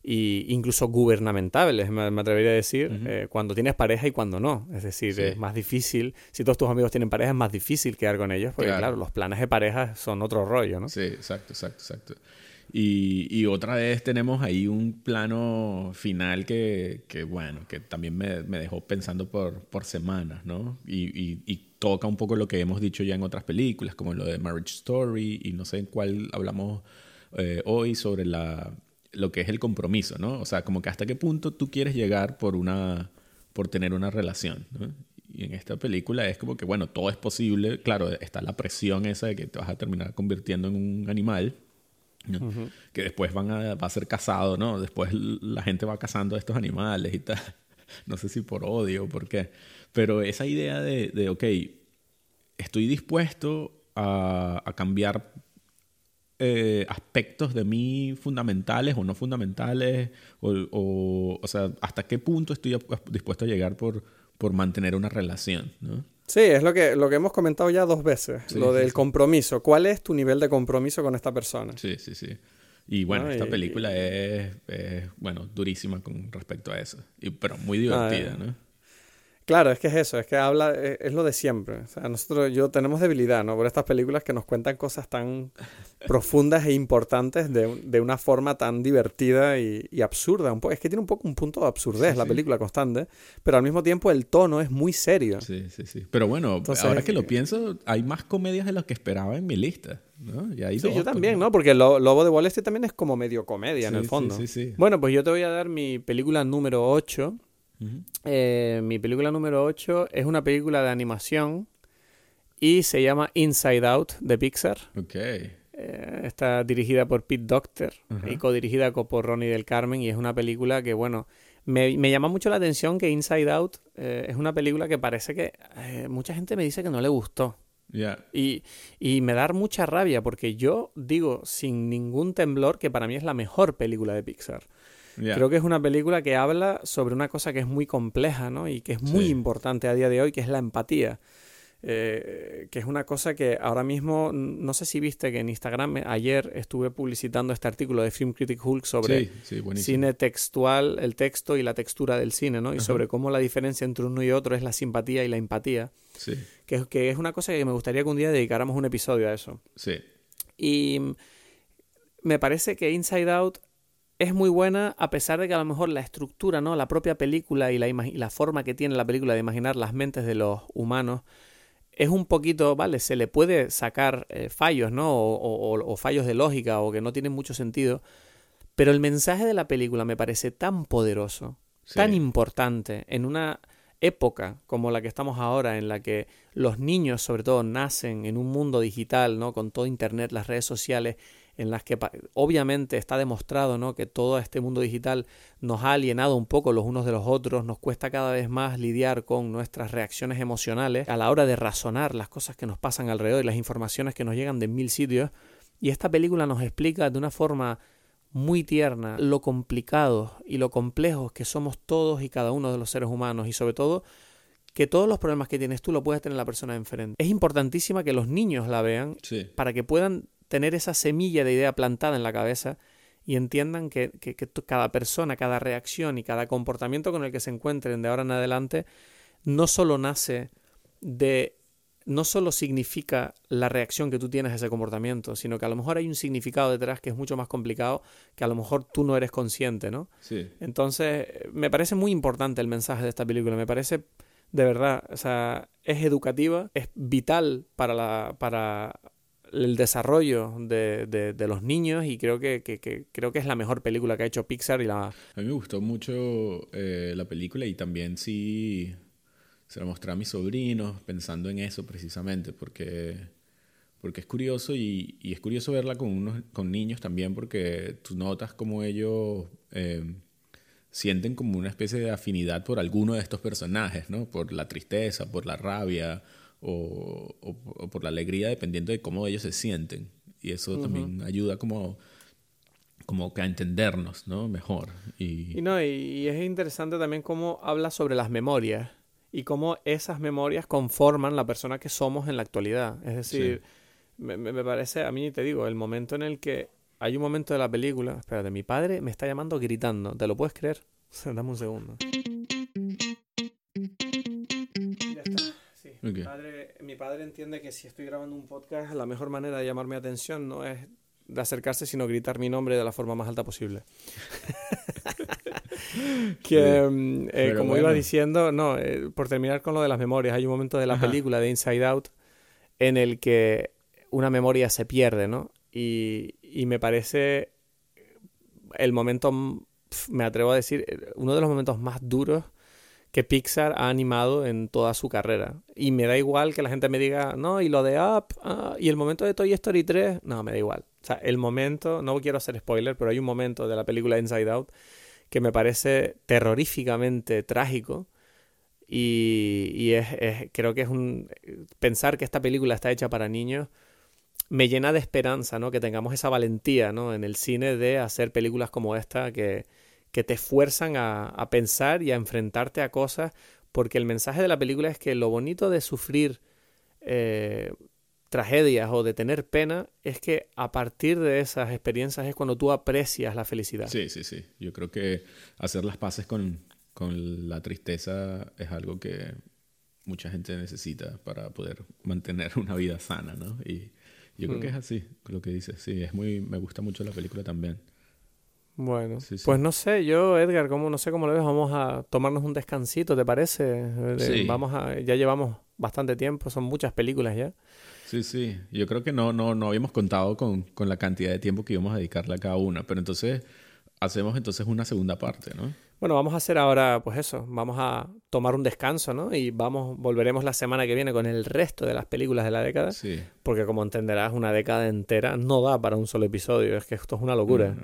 y incluso gubernamentales, me, atrevería a decir, eh, cuando tienes pareja y cuando no. Es decir, es más difícil, si todos tus amigos tienen pareja, es más difícil quedar con ellos, porque claro, los planes de pareja son otro rollo, ¿no? Sí, exacto, exacto, exacto. Y, y otra vez tenemos ahí un plano final que, que bueno, que también me, me, dejó pensando por, por semanas, ¿no? Y, y, y, toca un poco lo que hemos dicho ya en otras películas, como lo de Marriage Story, y no sé en cuál hablamos eh, hoy sobre la lo que es el compromiso, ¿no? O sea, como que hasta qué punto tú quieres llegar por una por tener una relación, ¿no? Y en esta película es como que, bueno, todo es posible. Claro, está la presión esa de que te vas a terminar convirtiendo en un animal, ¿no? que después van a, va a ser casado, ¿no? Después la gente va cazando a estos animales y tal. No sé si por odio o por qué. Pero esa idea de, de ok, estoy dispuesto a, a cambiar eh, aspectos de mí fundamentales o no fundamentales, o, o, sea, hasta qué punto estoy dispuesto a llegar por, por mantener una relación, ¿no? Sí, es lo que, lo que hemos comentado ya dos veces, lo del compromiso. ¿Cuál es tu nivel de compromiso con esta persona? Sí, sí, sí. Y bueno, esta película Es, bueno, durísima con respecto a eso, y, pero muy divertida, ¿no? Claro, es que es eso, es que habla, e, es, lo de siempre. O sea, nosotros, yo tenemos debilidad, ¿no? Por estas películas que nos cuentan cosas tan profundas e importantes de, de una forma tan divertida y, y absurda. Un es que tiene un poco un punto de absurdez la película constante, pero al mismo tiempo el tono es muy serio. Sí, sí, sí. Pero bueno, ahora que lo eh, pienso, hay más comedias de las que esperaba en mi lista. ¿no? Y sí, yo también, ¿no? Porque lo, Lobo de Wall Street también es como medio comedia en el fondo. Sí, sí, sí. Bueno, pues yo te voy a dar mi película número 8 eh, mi película número 8 es una película de animación y se llama Inside Out de Pixar. Eh, está dirigida por Pete Doctor y codirigida por Ronnie del Carmen y es una película que, bueno, me, me llama mucho la atención que Inside Out eh, es una película que parece que mucha gente me dice que no le gustó. Y, y, me da mucha rabia porque yo digo sin ningún temblor que para mí es la mejor película de Pixar. Creo que es una película que habla sobre una cosa que es muy compleja, ¿no? Y que es muy importante a día de hoy, que es la empatía. eh, que es una cosa que ahora mismo, no sé si viste que en Instagram ayer estuve publicitando este artículo de Film Critic Hulk sobre cine textual, el texto y la textura del cine, ¿no? Y sobre cómo la diferencia entre uno y otro es la simpatía y la empatía. Sí. Que, que es una cosa que me gustaría que un día dedicáramos un episodio a eso. Sí. Y me parece que Inside Out es muy buena a pesar de que a lo mejor la estructura, ¿no? La propia película y la, y la forma que tiene la película de imaginar las mentes de los humanos es un poquito, vale, se le puede sacar eh, fallos, ¿no? O, fallos de lógica o que no tienen mucho sentido. Pero el mensaje de la película me parece tan poderoso, tan importante, en una época como la que estamos ahora, en la que los niños sobre todo nacen en un mundo digital, ¿no? Con todo Internet, las redes sociales, en las que obviamente está demostrado ¿no? que todo este mundo digital nos ha alienado un poco los unos de los otros, nos cuesta cada vez más lidiar con nuestras reacciones emocionales a la hora de razonar las cosas que nos pasan alrededor y las informaciones que nos llegan de mil sitios. Y esta película nos explica de una forma muy tierna lo complicado y lo complejos que somos todos y cada uno de los seres humanos y sobre todo que todos los problemas que tienes tú lo puedes tener la persona de enfrente. Es importantísima que los niños la vean para que puedan tener esa semilla de idea plantada en la cabeza y entiendan que, cada persona, cada reacción y cada comportamiento con el que se encuentren de ahora en adelante no solo nace de no solo significa la reacción que tú tienes a ese comportamiento, sino que a lo mejor hay un significado detrás que es mucho más complicado, que a lo mejor tú no eres consciente, ¿no? Sí. Entonces, me parece muy importante el mensaje de esta película, me parece de verdad, o sea, es educativa, es vital para la para el desarrollo de, de, los niños y creo que, creo que es la mejor película que ha hecho Pixar y la... A mí me gustó mucho eh, la película y también sí se la mostré a mis sobrinos pensando en eso precisamente porque, porque es curioso y, y es curioso verla con, unos, con niños también porque tú notas como ellos... Eh, sienten como una especie de afinidad por alguno de estos personajes, ¿no? Por la tristeza, por la rabia, o, por la alegría dependiendo de cómo ellos se sienten. Y eso también ayuda como, como que a entendernos ¿no? mejor. Y... Y, no, y, es interesante también cómo habla sobre las memorias y cómo esas memorias conforman la persona que somos en la actualidad. Es decir, me, me, parece, a mí te digo, el momento en el que hay un momento de la película, espérate, mi padre me está llamando gritando, ¿te lo puedes creer? Dame un segundo. Mi, padre, entiende que si estoy grabando un podcast, la mejor manera de llamar mi atención no es de acercarse, sino gritar mi nombre de la forma más alta posible. que, mm, eh, como iba diciendo, no, eh, por terminar con lo de las memorias, hay un momento de la película de Inside Out en el que una memoria se pierde, ¿no? Y, y me parece el momento, me atrevo a decir, eh, uno de los momentos más duros que Pixar ha animado en toda su carrera. Y me da igual que la gente me diga, no, y lo de Up, ah, y el momento de Toy Story 3, no, me da igual. O sea, el momento, no quiero hacer spoiler, pero hay un momento de la película Inside Out que me parece terroríficamente trágico. Y, es, creo que es un. Pensar que esta película está hecha para niños me llena de esperanza, ¿no? Que tengamos esa valentía, ¿no? En el cine de hacer películas como esta que, que te fuerzan a, pensar y a enfrentarte a cosas, porque el mensaje de la película es que lo bonito de sufrir eh, tragedias o de tener pena es que a partir de esas experiencias es cuando tú aprecias la felicidad. Sí, sí, sí. Yo creo que hacer las paces con, con la tristeza es algo que mucha gente necesita para poder mantener una vida sana, ¿no? Y yo creo que mm. es así, lo que dices. Sí, es muy, me gusta mucho la película también. Bueno, pues no sé, yo Edgar, como no sé cómo lo ves, vamos a tomarnos un descansito, ¿te parece? Sí. Vamos a, ya llevamos bastante tiempo, son muchas películas ya. Sí, sí, yo creo que no, no, no habíamos contado con, con la cantidad de tiempo que íbamos a dedicarle a cada una, pero entonces hacemos entonces una segunda parte, ¿no? Bueno, vamos a hacer ahora, pues eso, vamos a tomar un descanso, ¿no? Y vamos, volveremos la semana que viene con el resto de las películas de la década. Sí. Porque como entenderás, una década entera no da para un solo episodio, es que esto es una locura.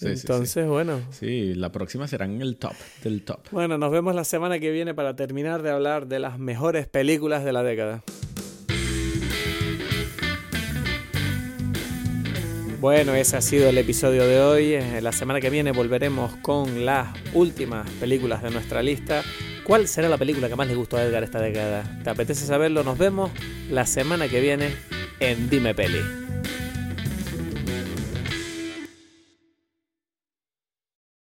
Entonces, bueno. Sí, la próxima será en el top del top. Bueno, nos vemos la semana que viene para terminar de hablar de las mejores películas de la década. Bueno, ese ha sido el episodio de hoy. Eh, la semana que viene volveremos con las últimas películas de nuestra lista. ¿Cuál será la película que más le gustó a Edgar esta década? ¿Te apetece saberlo? Nos vemos la semana que viene en Dime Peli.